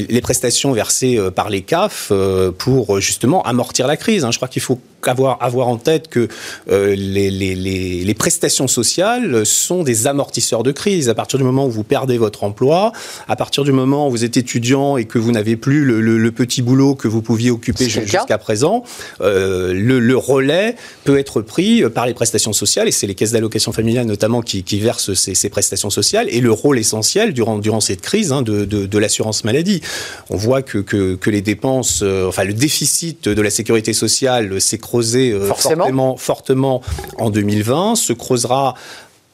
Speaker 5: les, prestations versées par les CAF pour justement amortir la crise. Hein. Je crois qu'il faut avoir, avoir en tête que euh, les, les, les, les, prestations sociales sont des amortisseurs de crise. À partir du moment où vous perdez votre emploi, à partir du moment où vous êtes étudiant et que vous n'avez plus le, le, le, petit boulot que vous pouviez occuper jusqu'à présent, euh, le, le, relais peut être pris par les prestations sociales et c'est les caisses d'allocation familiale notamment qui, qui versent ces, ces, prestations sociales et le rôle essentiel durant, durant cette crise hein, de, de, de l'assurance maladie. On voit que, que, que les dépenses, euh, enfin le déficit de la sécurité sociale s'est creusé euh, fortement. fortement en 2020, se creusera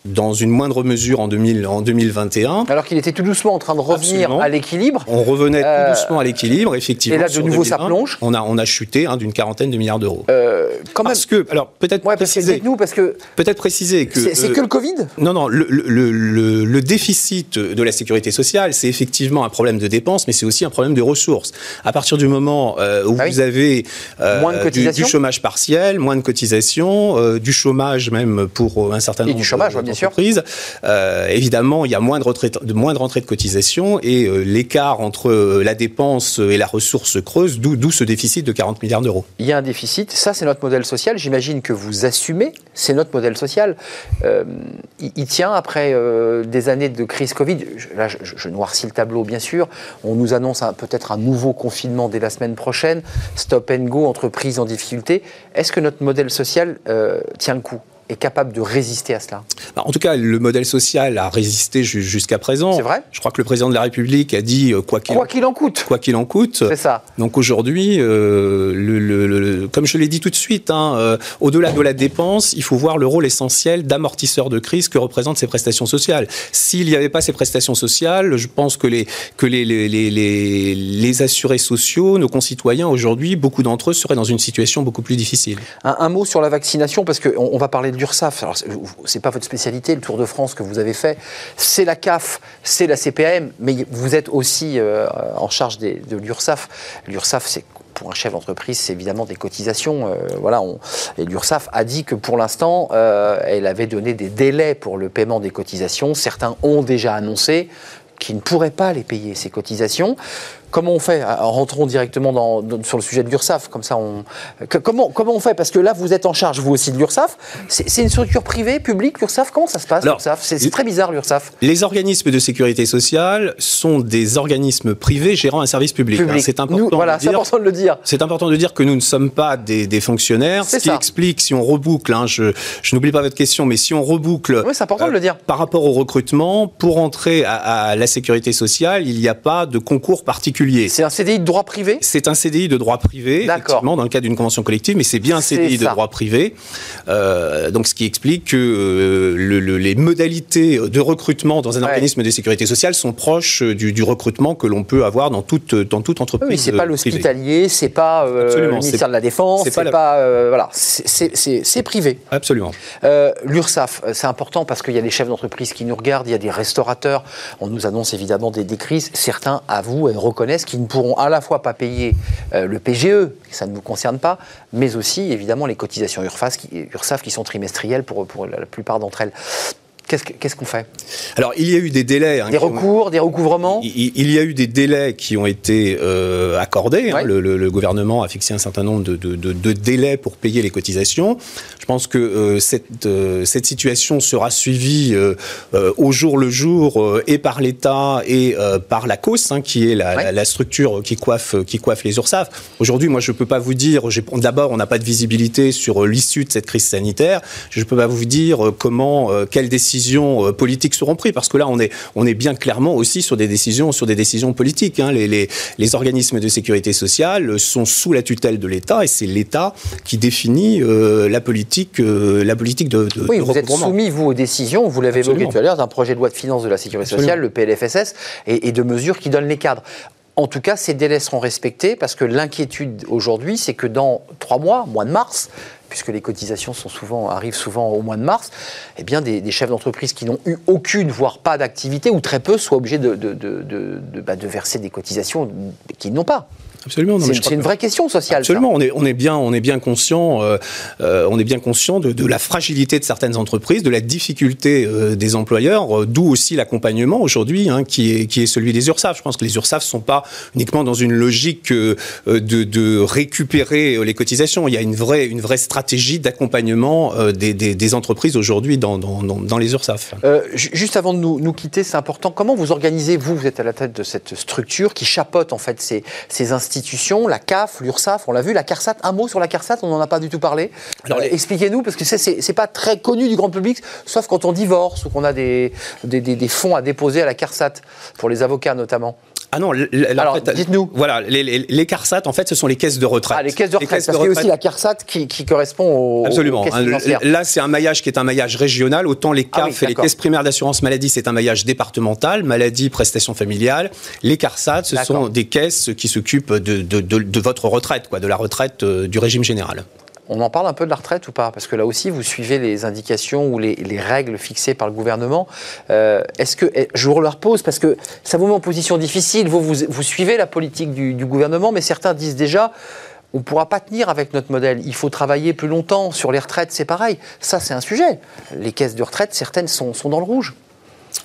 Speaker 5: dans une moindre mesure en, 2000, en 2021.
Speaker 1: Alors qu'il était tout doucement en train de revenir Absolument. à l'équilibre.
Speaker 5: On revenait euh, tout doucement à l'équilibre, effectivement.
Speaker 1: Et là, de nouveau, 2020, ça plonge.
Speaker 5: On a, on a chuté hein, d'une quarantaine de milliards d'euros.
Speaker 1: Euh, quand
Speaker 5: parce même. que, alors peut-être
Speaker 1: ouais,
Speaker 5: préciser.
Speaker 1: nous parce que.
Speaker 5: Peut-être préciser que.
Speaker 1: C'est euh, que le Covid?
Speaker 5: Non, non. Le, le, le, le, déficit de la sécurité sociale, c'est effectivement un problème de dépenses, mais c'est aussi un problème de ressources. À partir du moment euh, où ah oui. vous avez
Speaker 1: moins de
Speaker 5: du, du, chômage partiel, moins de cotisations, du chômage même pour un certain nombre Euh, évidemment, il y a moins de, retraite, de, moins de rentrées de cotisation et euh, l'écart entre euh, la dépense et la ressource creuse, d'où ce déficit de 40 milliards d'euros.
Speaker 1: Il y a un déficit, ça c'est notre modèle social, j'imagine que vous assumez, c'est notre modèle social. Euh, il, il, tient après des années de crise Covid, je, là je, je, noircis le tableau bien sûr, on nous annonce peut-être un nouveau confinement dès la semaine prochaine, stop and go, entreprises en difficulté. Est-ce que notre modèle social tient le coup? Est capable de résister à cela
Speaker 5: En tout cas, le modèle social a résisté jusqu'à présent.
Speaker 1: C'est vrai
Speaker 5: Je crois que le président de la République a dit euh, quoi qu'il
Speaker 1: quoi qu'il en coûte.
Speaker 5: Quoi qu'il en coûte.
Speaker 1: C'est ça.
Speaker 5: Donc aujourd'hui, euh, le, le, le, comme je l'ai dit tout de suite, hein, euh, au-delà de la dépense, il faut voir le rôle essentiel d'amortisseur de crise que représentent ces prestations sociales. S'il n'y avait pas ces prestations sociales, je pense que les, que les, les, les, les assurés sociaux, nos concitoyens aujourd'hui, beaucoup d'entre eux seraient dans une situation beaucoup plus difficile.
Speaker 1: Un, un mot sur la vaccination, parce qu'on on va parler de l'URSSAF. C'est pas votre spécialité, le Tour de France que vous avez fait. C'est la CAF, c'est la CPAM, mais vous êtes aussi euh, en charge de l'URSSAF. L'URSSAF, c'est pour un chef d'entreprise, c'est évidemment des cotisations. Euh, voilà, et l'URSSAF a dit que pour l'instant, euh, elle avait donné des délais pour le paiement des cotisations. Certains ont déjà annoncé qu'ils ne pourraient pas les payer, ces cotisations. Comment on fait? Rentrons directement dans, dans, sur le sujet de l'URSSAF. Comme ça, on... comment, comment on fait? Parce que là, vous êtes en charge, vous aussi, de l'URSSAF. C'est une structure privée, publique, l'URSSAF? Comment ça se passe, l'URSSAF? C'est très bizarre, l'URSSAF.
Speaker 5: Les organismes de sécurité sociale sont des organismes privés gérant un service public.
Speaker 1: public.
Speaker 5: C'est important,
Speaker 1: voilà,
Speaker 5: de
Speaker 1: important, de le dire.
Speaker 5: C'est important de dire que nous ne sommes pas des, des fonctionnaires. Ce qui ça. explique, si on reboucle, hein, je, je n'oublie pas votre question, mais si on reboucle.
Speaker 1: Oui, c'est important euh, de le dire.
Speaker 5: Par rapport au recrutement, pour entrer à, à la sécurité sociale, il n'y a pas de concours particulier.
Speaker 1: C'est un CDI de droit privé?
Speaker 5: C'est un CDI de droit privé, effectivement, dans le cadre d'une convention collective, mais c'est bien un CDI de droit privé. Euh, donc, ce qui explique que euh, le, le, les modalités de recrutement dans un ouais. organisme de sécurité sociale sont proches du, du recrutement que l'on peut avoir dans toute, dans toute entreprise.
Speaker 1: Oui, c'est pas l'hospitalier, c'est pas euh, le ministère de la Défense, c'est pas, la... pas euh, voilà, c'est privé.
Speaker 5: Absolument.
Speaker 1: Euh, L'URSSAF, c'est important parce qu'il y a des chefs d'entreprise qui nous regardent, il y a des restaurateurs. On nous annonce évidemment des, des crises. Certains avouent et reconnaissent qu'ils ne pourront à la fois pas payer euh, le PGE, ça ne vous concerne pas, mais aussi évidemment les cotisations URSSAF qui, qui sont trimestrielles pour la plupart d'entre elles. Qu'est-ce qu'on qu fait?
Speaker 5: Alors, il y a eu des délais.
Speaker 1: Hein, des recours, ont... des recouvrements?
Speaker 5: Il, il, y a eu des délais qui ont été euh, accordés. Ouais. Hein, le, le, le, gouvernement a fixé un certain nombre de, de, de, de, délais pour payer les cotisations. Je pense que euh, cette, euh, cette situation sera suivie au jour le jour et par l'État et par la COS, hein, qui est la, ouais. la, la, structure qui coiffe, qui coiffe les URSAF. Aujourd'hui, moi, je ne peux pas vous dire, d'abord, on n'a pas de visibilité sur l'issue de cette crise sanitaire. Je ne peux pas vous dire comment, quelles décisions décisions politiques seront prises parce que là on est on est bien clairement aussi sur des décisions sur des décisions politiques hein. les, les, les, organismes de sécurité sociale sont sous la tutelle de l'État et c'est l'État qui définit euh, la politique euh, la politique de, de
Speaker 1: oui
Speaker 5: de
Speaker 1: vous êtes soumis vous aux décisions. Vous l'avez évoqué tout à l'heure d'un projet de loi de finances de la sécurité sociale le PLFSS et, et de mesures qui donnent les cadres en tout cas, ces délais seront respectés parce que l'inquiétude aujourd'hui, c'est que dans trois mois, mois de mars, puisque les cotisations arrivent souvent au mois de mars, eh bien des, chefs d'entreprise qui n'ont eu aucune, voire pas d'activité, ou très peu, soient obligés de, bah, de verser des cotisations qu'ils n'ont pas.
Speaker 5: Absolument.
Speaker 1: C'est une vraie question sociale.
Speaker 5: Absolument. On est, on est bien, on est bien conscient, euh, euh, on est bien conscient de, de, la fragilité de certaines entreprises, de la difficulté euh, des employeurs, d'où aussi l'accompagnement aujourd'hui, hein, qui est qui est celui des URSAF. Je pense que les URSAF sont pas uniquement dans une logique de, de, récupérer les cotisations. Il y a une vraie, une vraie stratégie d'accompagnement des, des, des, entreprises aujourd'hui dans, dans, dans, les URSAF.
Speaker 1: juste avant de nous, nous quitter, c'est important. Comment vous organisez vous Vous êtes à la tête de cette structure qui chapeaute en fait ces, ces institutions, la CAF, l'URSSAF, on l'a vu, la CARSAT. Un mot sur la CARSAT, on n'en a pas du tout parlé. Alors, Expliquez-nous, parce que c'est pas très connu du grand public, sauf quand on divorce ou qu'on a des, des, des, des fonds à déposer à la CARSAT, pour les avocats notamment.
Speaker 5: Ah non,
Speaker 1: alors dites-nous.
Speaker 5: Voilà, les, les, les, CARSAT, en fait, ce sont les caisses de retraite.
Speaker 1: Ah, les caisses de retraite, parce qu'il y a aussi la CARSAT qui, qui correspond aux,
Speaker 5: Absolument.
Speaker 1: aux caisses.
Speaker 5: Là, c'est un maillage qui est un maillage régional. Autant les CAF
Speaker 1: Ah oui,
Speaker 5: et les caisses primaires d'assurance maladie, c'est un maillage départemental, maladie, prestations familiales. Les CARSAT, ce sont des caisses qui s'occupent de, de, de, de, votre retraite, quoi, de la retraite euh, du régime général.
Speaker 1: On en parle un peu de la retraite ou pas? Parce que là aussi, vous suivez les indications ou les, les règles fixées par le gouvernement. Euh, Est-ce que je vous leur pose parce que ça vous met en position difficile. Vous, vous, suivez la politique du, du, gouvernement, mais certains disent déjà. On ne pourra pas tenir avec notre modèle. Il faut travailler plus longtemps. Sur les retraites, c'est pareil. Ça, c'est un sujet. Les caisses de retraite, certaines sont, sont dans le rouge.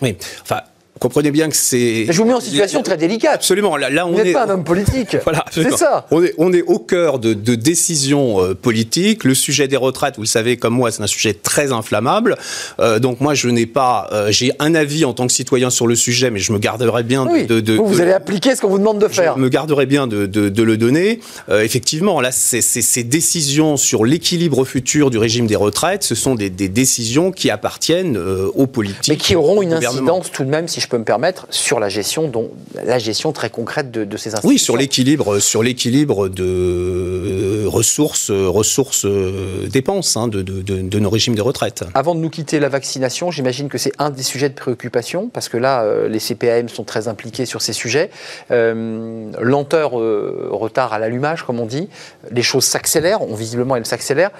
Speaker 5: Oui. Enfin, comprenez bien que c'est.
Speaker 1: Je vous mets en situation très délicate.
Speaker 5: Absolument. Là, là on
Speaker 1: vous n'êtes pas un homme politique.
Speaker 5: voilà.
Speaker 1: C'est ça.
Speaker 5: On est, on est au cœur de, de décisions euh, politiques. Le sujet des retraites, vous le savez comme moi, c'est un sujet très inflammable. Euh, donc moi, je n'ai pas. Euh, J'ai un avis en tant que citoyen sur le sujet, mais je me garderai bien
Speaker 1: oui.
Speaker 5: de, de,
Speaker 1: Vous, vous allez appliquer ce qu'on vous demande de faire.
Speaker 5: Je me garderai bien de, de le donner. Effectivement, là, ces décisions sur l'équilibre futur du régime des retraites, ce sont des, des décisions qui appartiennent aux politiques.
Speaker 1: Mais qui auront une incidence tout de même, si je peux me permettre, sur la gestion, dont, la gestion très concrète de, de ces institutions.
Speaker 5: Oui, sur l'équilibre, sur l'équilibre de euh, ressources, ressources euh, dépenses hein, de, de, de, nos régimes de retraite.
Speaker 1: Avant de nous quitter la vaccination, j'imagine que c'est un des sujets de préoccupation parce que là, euh, les CPAM sont très impliqués sur ces sujets. Euh, lenteur, retard à l'allumage, comme on dit. Les choses s'accélèrent. Visiblement, elles s'accélèrent.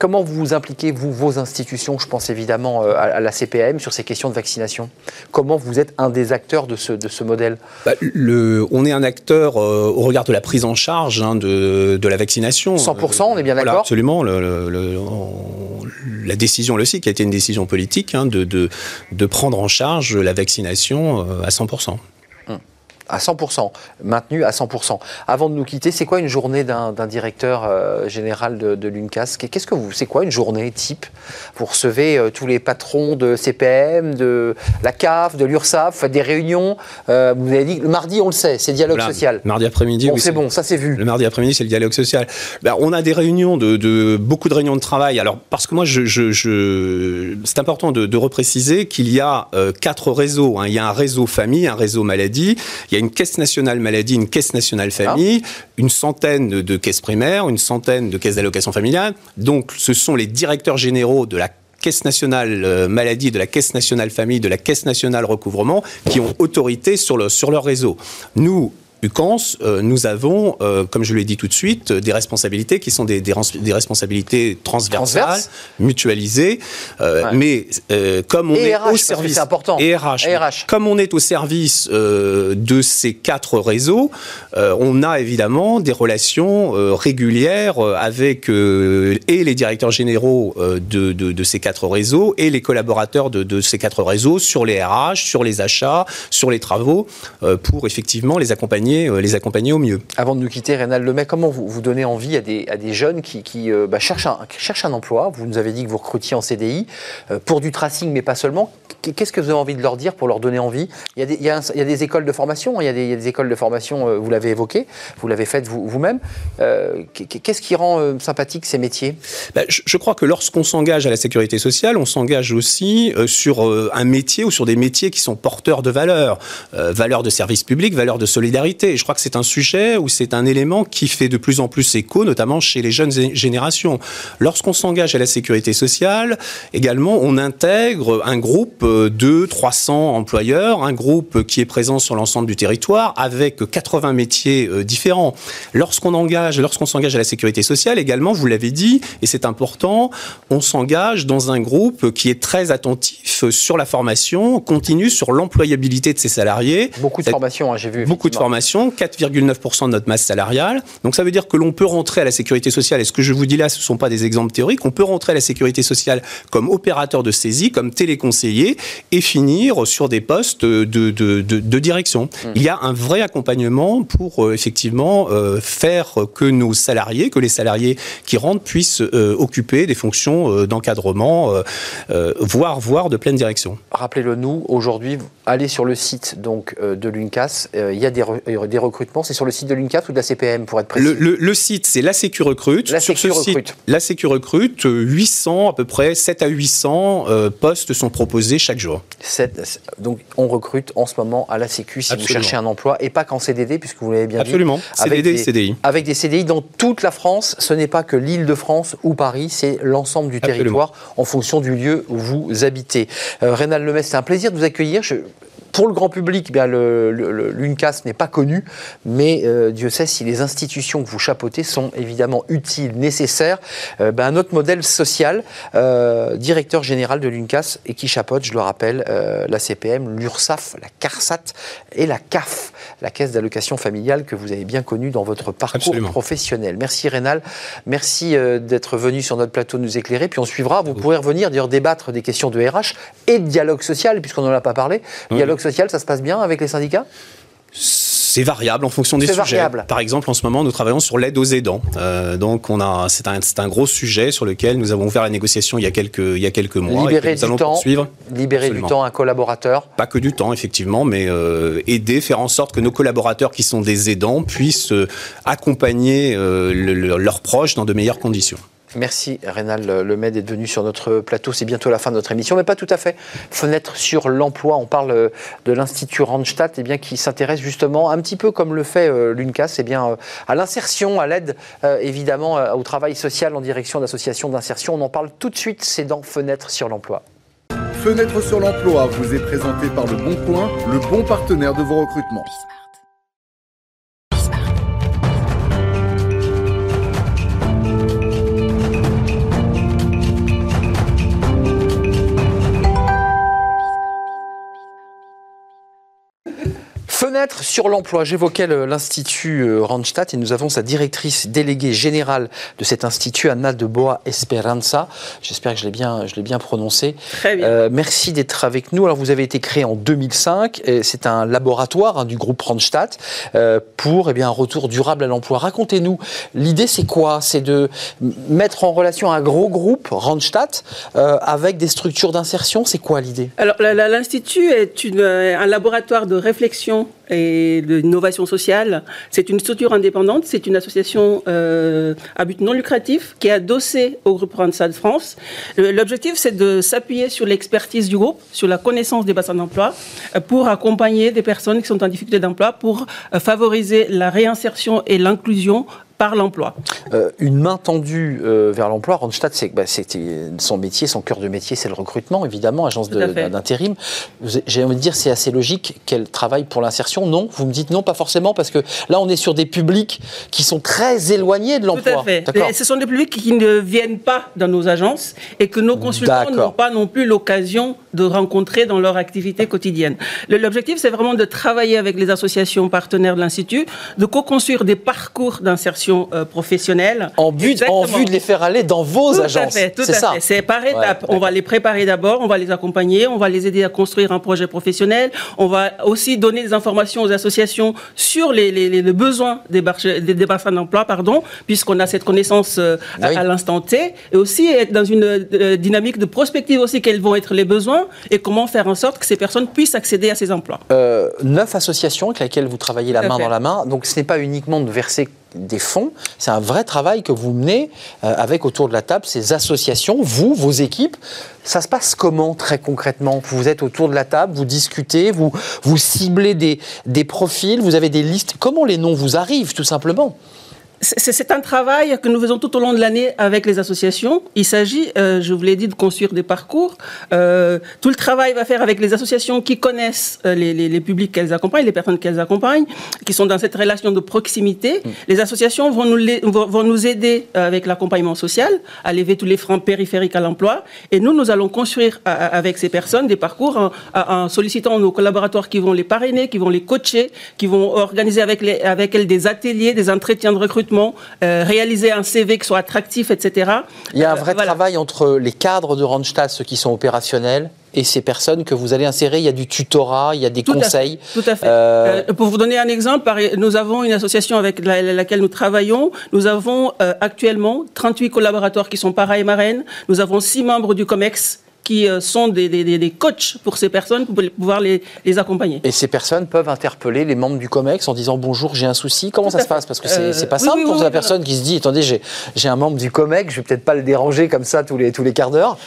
Speaker 1: Comment vous vous impliquez, vous, vos institutions, je pense évidemment euh, à la CPAM, sur ces questions de vaccination? Comment vous êtes un des acteurs de ce, de ce modèle?
Speaker 5: Bah, le, On est un acteur euh, au regard de la prise en charge hein, de, de, la vaccination.
Speaker 1: 100%, on est bien d'accord
Speaker 5: voilà, Absolument. Le, le, on, la décision, là aussi, qui a été une décision politique, hein, de, de, de, prendre en charge la vaccination euh, à 100%
Speaker 1: à 100%, maintenu à 100%. Avant de nous quitter, c'est quoi une journée d'un directeur euh, général de, de l'UNCAS? Qu'est-ce que vous, c'est quoi une journée type? Vous recevez euh, tous les patrons de CPM, de la CAF, de l'URSSAF, des réunions. Euh, vous avez dit le mardi, on le sait, c'est dialogue
Speaker 5: voilà,
Speaker 1: social.
Speaker 5: Mardi après-midi,
Speaker 1: bon,
Speaker 5: oui,
Speaker 1: c'est bon, ça c'est vu.
Speaker 5: Le mardi après-midi, c'est le dialogue social. Ben, on a des réunions de, de, beaucoup de réunions de travail. Alors parce que moi, je, je, je c'est important de, de repréciser qu'il y a quatre réseaux. Hein. Il y a un réseau famille, un réseau maladie. Il y a une caisse nationale maladie, une caisse nationale famille, ah. une centaine de, de caisses primaires, une centaine de caisses d'allocation familiale. Donc, ce sont les directeurs généraux de la Caisse nationale euh, maladie, de la Caisse nationale famille, de la Caisse nationale recouvrement, qui ont autorité sur, le, sur leur réseau. Nous, UCANS, euh, nous avons, euh, comme je l'ai dit tout de suite, des responsabilités qui sont des, des, des responsabilités transversales,
Speaker 1: Transverse.
Speaker 5: mutualisées. Euh, ouais. Mais comme on
Speaker 1: et
Speaker 5: est
Speaker 1: RH,
Speaker 5: au service
Speaker 1: important.
Speaker 5: et RH,
Speaker 1: et RH.
Speaker 5: comme on est au service euh, de ces quatre réseaux, euh, on a évidemment des relations euh, régulières avec et les directeurs généraux de, de, de, ces quatre réseaux et les collaborateurs de, de, ces quatre réseaux sur les RH, sur les achats, sur les travaux, pour effectivement les accompagner les accompagner au mieux.
Speaker 1: Avant de nous quitter, Rénal Lemay, comment vous, vous donnez envie à des, à des jeunes qui, qui euh, bah, cherchent, un, cherchent, un, emploi? Vous nous avez dit que vous recrutiez en CDI euh, pour du tracing, mais pas seulement. Qu'est-ce que vous avez envie de leur dire pour leur donner envie? Il y, a des, il, y a un, il y, a des, écoles de formation, il y a des, il y a des écoles de formation, euh, vous l'avez évoqué, vous l'avez fait vous-même. Vous Qu'est-ce qui rend sympathique ces métiers?
Speaker 5: Ben, je, je, crois que lorsqu'on s'engage à la sécurité sociale, on s'engage aussi sur un métier ou sur des métiers qui sont porteurs de valeurs, valeurs de service public, valeurs de solidarité. Et je crois que c'est un sujet ou c'est un élément qui fait de plus en plus écho, notamment chez les jeunes générations. Lorsqu'on s'engage à la sécurité sociale, également, on intègre un groupe de 300 employeurs, un groupe qui est présent sur l'ensemble du territoire avec 80 métiers différents. Lorsqu'on engage, lorsqu'on s'engage à la sécurité sociale, également, vous l'avez dit, et c'est important, on s'engage dans un groupe qui est très attentif sur la formation continue, sur l'employabilité de ses salariés.
Speaker 1: Beaucoup de formations, hein, j'ai vu.
Speaker 5: Beaucoup de formations rémunération, 4,9% de notre masse salariale. Donc ça veut dire que l'on peut rentrer à la sécurité sociale, et ce que je vous dis là, ce ne sont pas des exemples théoriques, on peut rentrer à la sécurité sociale comme opérateur de saisie, comme téléconseiller, et finir sur des postes de, de, de, de direction. Mmh. Il y a un vrai accompagnement pour euh, effectivement euh, faire que nos salariés, que les salariés qui rentrent puissent euh, occuper des fonctions d'encadrement, voire, voire de pleine direction.
Speaker 1: Rappelez-le nous, aujourd'hui, allez sur le site donc, de l'UNCAS, il y a des, des recrutements, c'est sur le site de l'UNCAS ou de la CPM pour être précis
Speaker 5: Le, le, le site, c'est la Sécu Recrute.
Speaker 1: La
Speaker 5: sur
Speaker 1: Sécu
Speaker 5: ce
Speaker 1: Recrute.
Speaker 5: site, la Sécu Recrute, 800 à peu près, 7 à 800 postes sont proposés chaque jour.
Speaker 1: 7, donc on recrute en ce moment à la Sécu si
Speaker 5: Absolument.
Speaker 1: vous cherchez un emploi et pas qu'en CDD puisque vous l'avez bien
Speaker 5: Absolument.
Speaker 1: dit.
Speaker 5: CDD et
Speaker 1: des,
Speaker 5: CDI.
Speaker 1: Avec des CDI dans toute la France, ce n'est pas que l'île de France ou Paris, c'est l'ensemble du
Speaker 5: Absolument.
Speaker 1: territoire en fonction du lieu où vous habitez. Euh, Rénal c'est un plaisir de vous accueillir. Je- pour le grand public, eh bien, le- le- le- l'UNCAS n'est pas connu, mais euh, Dieu sait si les institutions que vous chapeautez sont évidemment utiles, nécessaires. Euh, ben, un autre modèle social, euh, directeur général de l'UNCAS, et qui chapeaute, je le rappelle, euh, la CPM, l'URSSAF, la CARSAT et la CAF, la caisse d'allocation familiale que vous avez bien connue dans votre parcours
Speaker 5: Absolument.
Speaker 1: professionnel. Merci Rénal, merci d'être venu sur notre plateau nous éclairer, puis on suivra, vous pourrez revenir d'ailleurs débattre des questions de RH et de dialogue social, puisqu'on n'en a pas parlé.
Speaker 5: Oui.
Speaker 1: Dialogue social, ça se passe bien avec les syndicats?
Speaker 5: C'est variable en fonction des sujets.
Speaker 1: variable.
Speaker 5: Par exemple, en ce moment, nous travaillons sur l'aide aux aidants. Euh, donc, on a, c'est un, un gros sujet sur lequel nous avons ouvert la négociation il y a quelques, il y a quelques mois.
Speaker 1: Libérer
Speaker 5: nous
Speaker 1: du
Speaker 5: allons
Speaker 1: temps,
Speaker 5: poursuivre.
Speaker 1: libérer
Speaker 5: Absolument.
Speaker 1: du temps à un collaborateur.
Speaker 5: Pas que du temps, effectivement, mais euh, aider, faire en sorte que nos collaborateurs qui sont des aidants puissent euh, accompagner le- le- leurs proches dans de meilleures conditions.
Speaker 1: Merci Rénal Lemay d'être venu sur notre plateau. C'est bientôt la fin de notre émission, mais pas tout à fait. Fenêtre sur l'emploi. On parle euh, de l'Institut Randstad eh bien, qui s'intéresse justement, un petit peu comme le fait euh, l'UNCAS, eh bien, euh, à l'insertion, à l'aide évidemment au travail social en direction d'associations d'insertion. On en parle tout de suite, c'est dans Fenêtre sur l'emploi.
Speaker 6: Fenêtre sur l'emploi vous est présenté par Le Bon Coin, le bon partenaire de vos recrutements.
Speaker 1: Sur l'emploi. J'évoquais l'Institut euh, Randstad et nous avons sa directrice déléguée générale de cet institut, Anna de Boa Esperanza. J'espère que je l'ai bien, je bien prononcé.
Speaker 7: Très bien.
Speaker 1: Euh, merci d'être avec nous. Alors, vous avez été créé en 2005. et C'est un laboratoire hein, du groupe Randstad euh, pour eh bien, un retour durable à l'emploi. Racontez-nous, l'idée c'est quoi? C'est de mettre en relation un gros groupe, Randstad, euh, avec des structures d'insertion? C'est quoi l'idée?
Speaker 7: Alors, l'Institut est une, un laboratoire de réflexion et d'innovation sociale. C'est une structure indépendante, c'est une association euh, à but non lucratif qui est adossée au groupe Randstad France. Le- L'objectif, c'est de s'appuyer sur l'expertise du groupe, sur la connaissance des bassins d'emploi, euh, pour accompagner des personnes qui sont en difficulté d'emploi, pour euh, favoriser la réinsertion et l'inclusion par l'emploi.
Speaker 1: Euh, une main tendue euh, vers l'emploi. Randstad, c'est bah, c'est, son métier, son cœur de métier, c'est le recrutement, évidemment, agence d'intérim. J'ai envie de dire, c'est assez logique qu'elle travaille pour l'insertion. Non, vous me dites non, pas forcément, parce que là, on est sur des publics qui sont très éloignés de l'emploi.
Speaker 7: Tout à fait. Et ce sont des publics qui ne viennent pas dans nos agences et que nos consultants n'ont pas non plus l'occasion de rencontrer dans leur activité quotidienne. L'objectif, c'est vraiment de travailler avec les associations partenaires de l'Institut, de co-construire des parcours d'insertion euh, professionnelle.
Speaker 1: En vue, de- en vue de les faire aller dans vos
Speaker 7: Tout à
Speaker 1: agences.
Speaker 7: fait, tout
Speaker 1: c'est
Speaker 7: à
Speaker 1: ça.
Speaker 7: fait. C'est par étapes.
Speaker 1: Ouais,
Speaker 7: on va les préparer d'abord, on va les accompagner, on va les aider à construire un projet professionnel. On va aussi donner des informations aux associations sur les, les- les- les besoins des, des, des bassins d'emploi, pardon, puisqu'on a cette connaissance euh, à-
Speaker 1: Oui.
Speaker 7: à, l'instant T, et aussi être dans une euh, dynamique de prospective aussi quels vont être les besoins et comment faire en sorte que ces personnes puissent accéder à ces emplois.
Speaker 1: Neuf associations avec lesquelles vous travaillez la
Speaker 7: à
Speaker 1: main
Speaker 7: fait.
Speaker 1: dans la main. Donc ce n'est pas uniquement de verser des fonds, c'est un vrai travail que vous menez euh, avec autour de la table ces associations, vous, vos équipes. Ça se passe comment très concrètement? Vous êtes autour de la table, vous discutez, vous, vous ciblez des, des profils, vous avez des listes. Comment les noms vous arrivent tout simplement?
Speaker 7: C'est un travail que nous faisons tout au long de l'année avec les associations. Il s'agit, euh, je vous l'ai dit, de construire des parcours. Euh, tout le travail va faire avec les associations qui connaissent euh, les, les, les, publics qu'elles accompagnent, les personnes qu'elles accompagnent, qui sont dans cette relation de proximité. Mm. Les associations vont nous, vont nous aider avec l'accompagnement social, à lever tous les freins périphériques à l'emploi. Et nous, nous allons construire avec ces personnes des parcours en, en, sollicitant nos collaborateurs qui vont les parrainer, qui vont les coacher, qui vont organiser avec, les, avec elles des ateliers, des entretiens de recrutement euh, réaliser un CV qui soit attractif, etc.
Speaker 1: Il y a un vrai euh, travail entre les cadres de Randstad, ceux qui sont opérationnels, et ces personnes que vous allez insérer Il y a du tutorat, il y a des conseils.
Speaker 7: tout à fait. Euh, pour vous donner un exemple, nous avons une association avec laquelle nous travaillons. Nous avons actuellement 38 collaborateurs qui sont para et marraines. Nous avons 6 membres du COMEX qui euh, sont des, des, des, coachs pour ces personnes pour pouvoir les, les, accompagner.
Speaker 1: Et ces personnes peuvent interpeller les membres du COMEX en disant bonjour, j'ai un souci. Comment ça se passe? Parce que c'est euh, pas simple pour la personne qui se dit attendez, j'ai un membre du COMEX, je vais peut-être pas le déranger comme ça tous les, tous les quarts d'heure.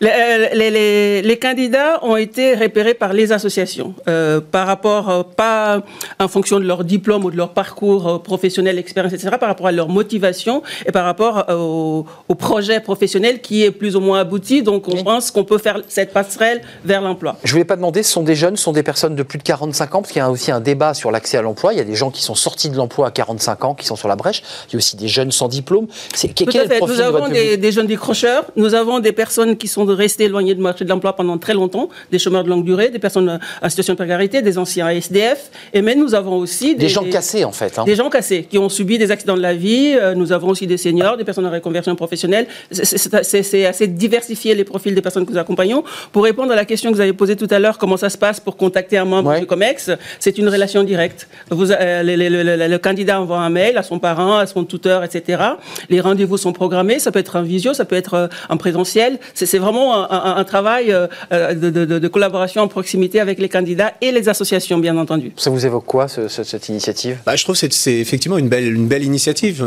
Speaker 7: Les, euh, les, les, candidats ont été repérés par les associations euh, par rapport, pas en fonction de leur diplôme ou de leur parcours professionnel, expérience, etc., par rapport à leur motivation et par rapport au, au projet professionnel qui est plus ou moins abouti. Donc on pense qu'on peut faire cette passerelle vers l'emploi.
Speaker 1: Je ne voulais pas demander, ce sont des jeunes, ce sont des personnes de plus de 45 ans, parce qu'il y a aussi un débat sur l'accès à l'emploi. Il y a des gens qui sont sortis de l'emploi à 45 ans, qui sont sur la brèche. Il y a aussi des jeunes sans diplôme.
Speaker 7: C'est, quel Est le profil nous avons des, jeunes décrocheurs, nous avons des personnes qui sont restées éloignées du marché de l'emploi pendant très longtemps, des chômeurs de longue durée, des personnes en situation de précarité, des anciens SDF. Et mais nous avons aussi
Speaker 1: des, gens cassés en fait.
Speaker 7: Hein. Des gens cassés qui ont subi des accidents de la vie. Euh, nous avons aussi des seniors, des personnes en reconversion professionnelle. C'est, assez diversifié les profils des personnes nous accompagnons. Pour répondre à la question que vous avez posée tout à l'heure, comment ça se passe pour contacter un membre du COMEX C'est une relation directe. Vous, euh, le, candidat envoie un mail à son parent, à son tuteur, etc. Les rendez-vous sont programmés. Ça peut être en visio, ça peut être euh, en présentiel. C'est vraiment un, travail euh, de, collaboration en proximité avec les candidats et les associations, bien entendu.
Speaker 1: Ça vous évoque quoi, cette initiative?
Speaker 5: Bah, Je trouve que c'est effectivement une belle, une belle initiative.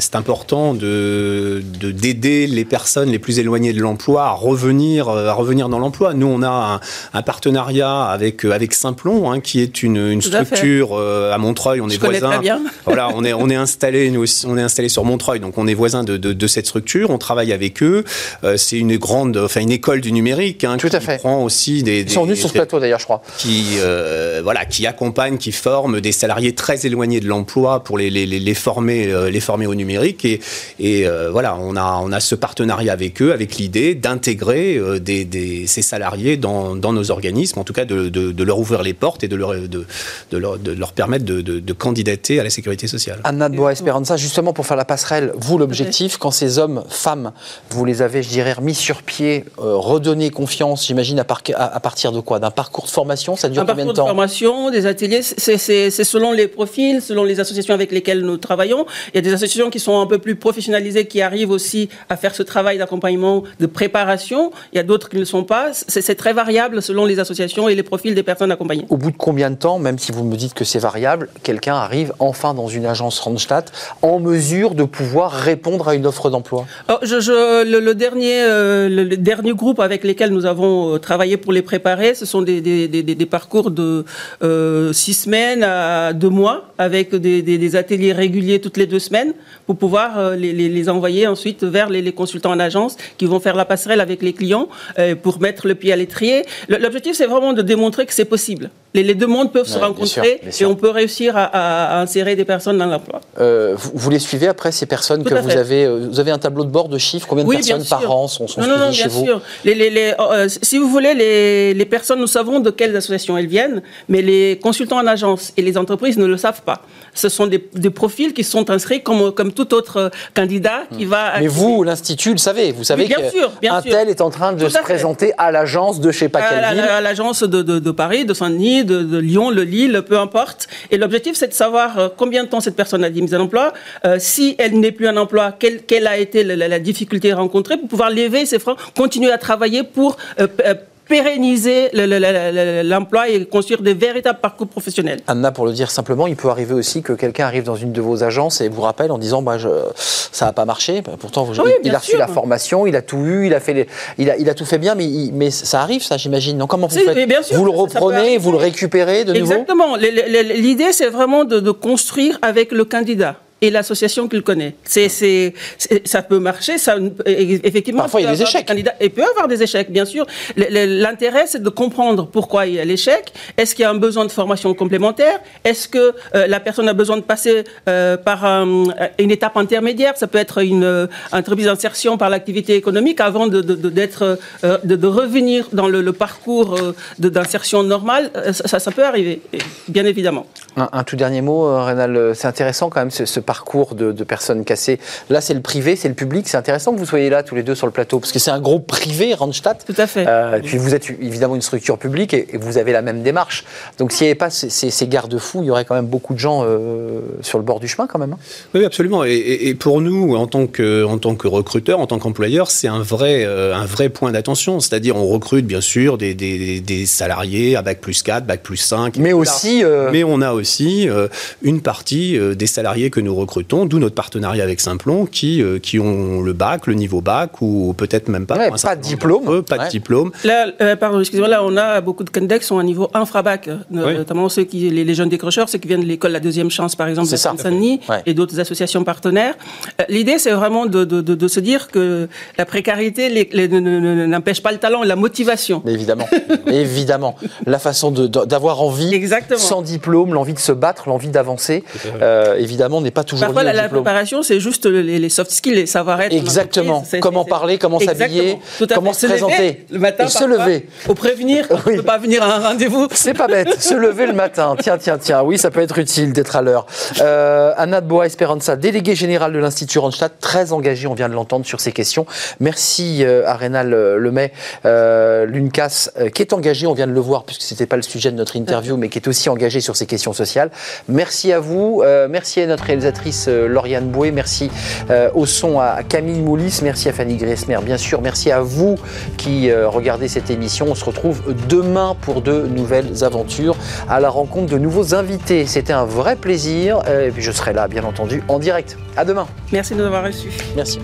Speaker 5: c'est important de d'aider les personnes les plus éloignées de l'emploi à revenir, à revenir dans l'emploi. Nous, on a un, partenariat avec, euh, avec Simplon, hein, qui est une, structure euh, à, Montreuil. On est voisins. Voilà, on est, on est installé, nous on est installé sur Montreuil, donc on est voisins de, de, cette structure. On travaille avec eux. Euh, c'est une grande, enfin une école du numérique. Hein,
Speaker 1: Tout
Speaker 5: qui
Speaker 1: à fait.
Speaker 5: Prend aussi des,
Speaker 1: Ils sont venus sur ce plateau d'ailleurs, je crois.
Speaker 5: Qui, voilà, qui accompagne, qui forme des salariés très éloignés de l'emploi pour les, les, les, former, les former au numérique. Et, et voilà, on a, on a ce partenariat avec eux, avec l'idée d'intégrer des, des ces salariés dans, nos organismes, en tout cas de, leur ouvrir les portes et de leur, de, leur, de leur, permettre de, candidater à la sécurité sociale.
Speaker 1: Anna de Bois Esperanza, justement pour faire la passerelle, vous l'objectif, quand ces hommes, femmes, vous les avez, je dirais, remis sur pied, euh, redonner confiance, j'imagine, à, à, partir de quoi? D'un parcours de formation? Ça dure combien de temps
Speaker 7: Un parcours de formation, des ateliers, c'est selon les profils, selon les associations avec lesquelles nous travaillons. Il y a des associations qui sont un peu plus professionnalisées, qui arrivent aussi à faire ce travail d'accompagnement, de préparation. Il y a d'autres qui ne le sont pas c'est très variable selon les associations et les profils des personnes accompagnées.
Speaker 1: Au bout de combien de temps, même si vous me dites que c'est variable, quelqu'un arrive enfin dans une agence Randstad en mesure de pouvoir répondre à une offre d'emploi?
Speaker 7: Le, dernier, euh, le, dernier groupe avec lesquels nous avons euh, travaillé pour les préparer, ce sont des, parcours de euh, six semaines à deux mois avec des, ateliers réguliers toutes les deux semaines pour pouvoir les, envoyer ensuite vers les, consultants en agence qui vont faire la passerelle avec les clients pour mettre le pied à l'étrier. L'objectif, c'est vraiment de démontrer que c'est possible. Les, deux mondes peuvent se rencontrer et on peut réussir à, insérer des personnes dans l'emploi.
Speaker 1: Euh, vous, les suivez après ces personnes que vous avez euh, Vous avez un tableau de bord de chiffres? Combien de personnes par an sont, sont
Speaker 7: non, non, non, bien sûr. Les, euh, si vous voulez, les, personnes, nous savons de quelles associations elles viennent, mais les consultants en agence et les entreprises ne le savent pas. Ce sont des, profils qui sont inscrits comme, comme tout autre candidat qui hmm. va.
Speaker 1: Mais vous, l'institut, le savez. Vous savez qu'un tel est en train de se présenter à l'agence de chez pas quelle ville.
Speaker 7: À l'agence de, de, Paris, de Saint-Denis, de, Lyon, le Lille, peu importe. Et l'objectif, c'est de savoir euh, combien de temps cette personne a été mise en emploi, euh, si elle n'est plus en emploi, quelle, quelle a été la, la, difficulté rencontrée, pour pouvoir lever ses freins, continuer à travailler pour euh, pérenniser l'emploi et construire des véritables parcours professionnels.
Speaker 1: Anna, pour le dire simplement, il peut arriver aussi que quelqu'un arrive dans une de vos agences et vous rappelle en disant bah, je, ça n'a pas marché. Pourtant, il, a reçu la formation, il a tout eu, il a, fait il a, il a tout fait bien, mais, mais ça arrive, ça, j'imagine. Donc, comment vous faites bien sûr, Vous le reprenez, vous le récupérez de
Speaker 7: nouveau? Exactement. L'idée, c'est vraiment de, de construire avec le candidat et l'association qu'il connaît. C'est, c'est, c'est- ça peut marcher, ça, effectivement.
Speaker 1: Parfois, il y a des échecs.
Speaker 7: Il peut y avoir des échecs, bien sûr. L'intérêt, c'est de comprendre pourquoi il y a l'échec. Est-ce qu'il y a un besoin de formation complémentaire? Est-ce que euh, la personne a besoin de passer euh, par un- une étape intermédiaire? Ça peut être une euh, entreprise d'insertion par l'activité économique avant de, de- de- d'être, euh, de, de revenir dans le, le parcours euh, d'insertion normale. Euh, Ça, ça peut arriver, bien évidemment.
Speaker 1: Un, un tout dernier mot, euh, Rénal. euh, C'est intéressant quand même ce, ce parcours de, de personnes cassées. Là, c'est le privé, c'est le public. C'est intéressant que vous soyez là tous les deux sur le plateau parce que c'est un groupe privé, Randstad.
Speaker 7: Tout à fait.
Speaker 1: Euh, et puis vous êtes évidemment une structure publique et, et vous avez la même démarche. Donc s'il n'y avait pas ces, ces- ces garde-fous, il y aurait quand même beaucoup de gens euh, sur le bord du chemin quand même. hein.
Speaker 5: Oui, absolument. Et, et- et pour nous, en tant que, en tant que recruteur, en tant qu'employeur, c'est un vrai, euh, un vrai point d'attention. C'est-à-dire, on recrute bien sûr des, des, des salariés à bac plus 4, bac plus 5.
Speaker 1: Mais aussi, euh,
Speaker 5: Mais on a aussi euh, une partie euh, des salariés que nous recrutons, d'où notre partenariat avec Simplon, qui, euh, qui ont le bac, le niveau bac, ou peut-être même pas.
Speaker 1: Ouais, pas de diplôme.
Speaker 5: eux, Pas
Speaker 1: Ouais.
Speaker 5: de diplôme.
Speaker 7: Là, euh, pardon, excusez-moi, là, on a beaucoup de candidats qui sont à niveau infrabac, euh,
Speaker 5: Oui.
Speaker 7: notamment ceux qui, les, les jeunes décrocheurs, ceux qui viennent de l'école La Deuxième Chance, par exemple, de. Saint-Denis,
Speaker 1: Ouais.
Speaker 7: et d'autres associations partenaires. L'idée, c'est vraiment de, de, de, de se dire que la précarité n'empêche pas le talent et la motivation.
Speaker 1: Mais évidemment, évidemment, la façon d'avoir envie,
Speaker 7: Exactement.
Speaker 1: sans diplôme, l'envie de se battre, l'envie d'avancer, euh, évidemment, n'est pas toujours
Speaker 7: Parfois, la, préparation, c'est juste les, les soft skills, les savoir-être. en
Speaker 1: Exactement. Comment parler, comment s'habiller, comment se présenter.
Speaker 7: le matin,
Speaker 1: Et se lever.
Speaker 7: Pour prévenir, on
Speaker 1: Oui.
Speaker 7: ne peut pas venir à un rendez-vous.
Speaker 1: C'est pas bête, se lever le matin. Tiens, tiens, tiens, oui, ça peut être utile d'être à l'heure. Euh, Anna de Boa Esperanza, déléguée générale de l'Institut Randstad, très engagée, on vient de l'entendre sur ces questions. Merci euh, à Rénal euh, Lemay, euh, l'UNCAS, qui est engagée, on vient de le voir, puisque c'était pas le sujet de notre interview, mais qui est aussi engagée sur ces questions sociales. Merci à vous, merci à notre réalisatrice euh, Lauriane Boué, merci euh, au son à Camille Moulis, merci à Fanny Gressmer, bien sûr, merci à vous qui euh, regardez cette émission. On se retrouve demain pour de nouvelles aventures à la rencontre de nouveaux invités. C'était un vrai plaisir et puis je serai là, bien entendu, en direct. À demain.
Speaker 7: Merci de nous avoir reçus.
Speaker 1: Merci.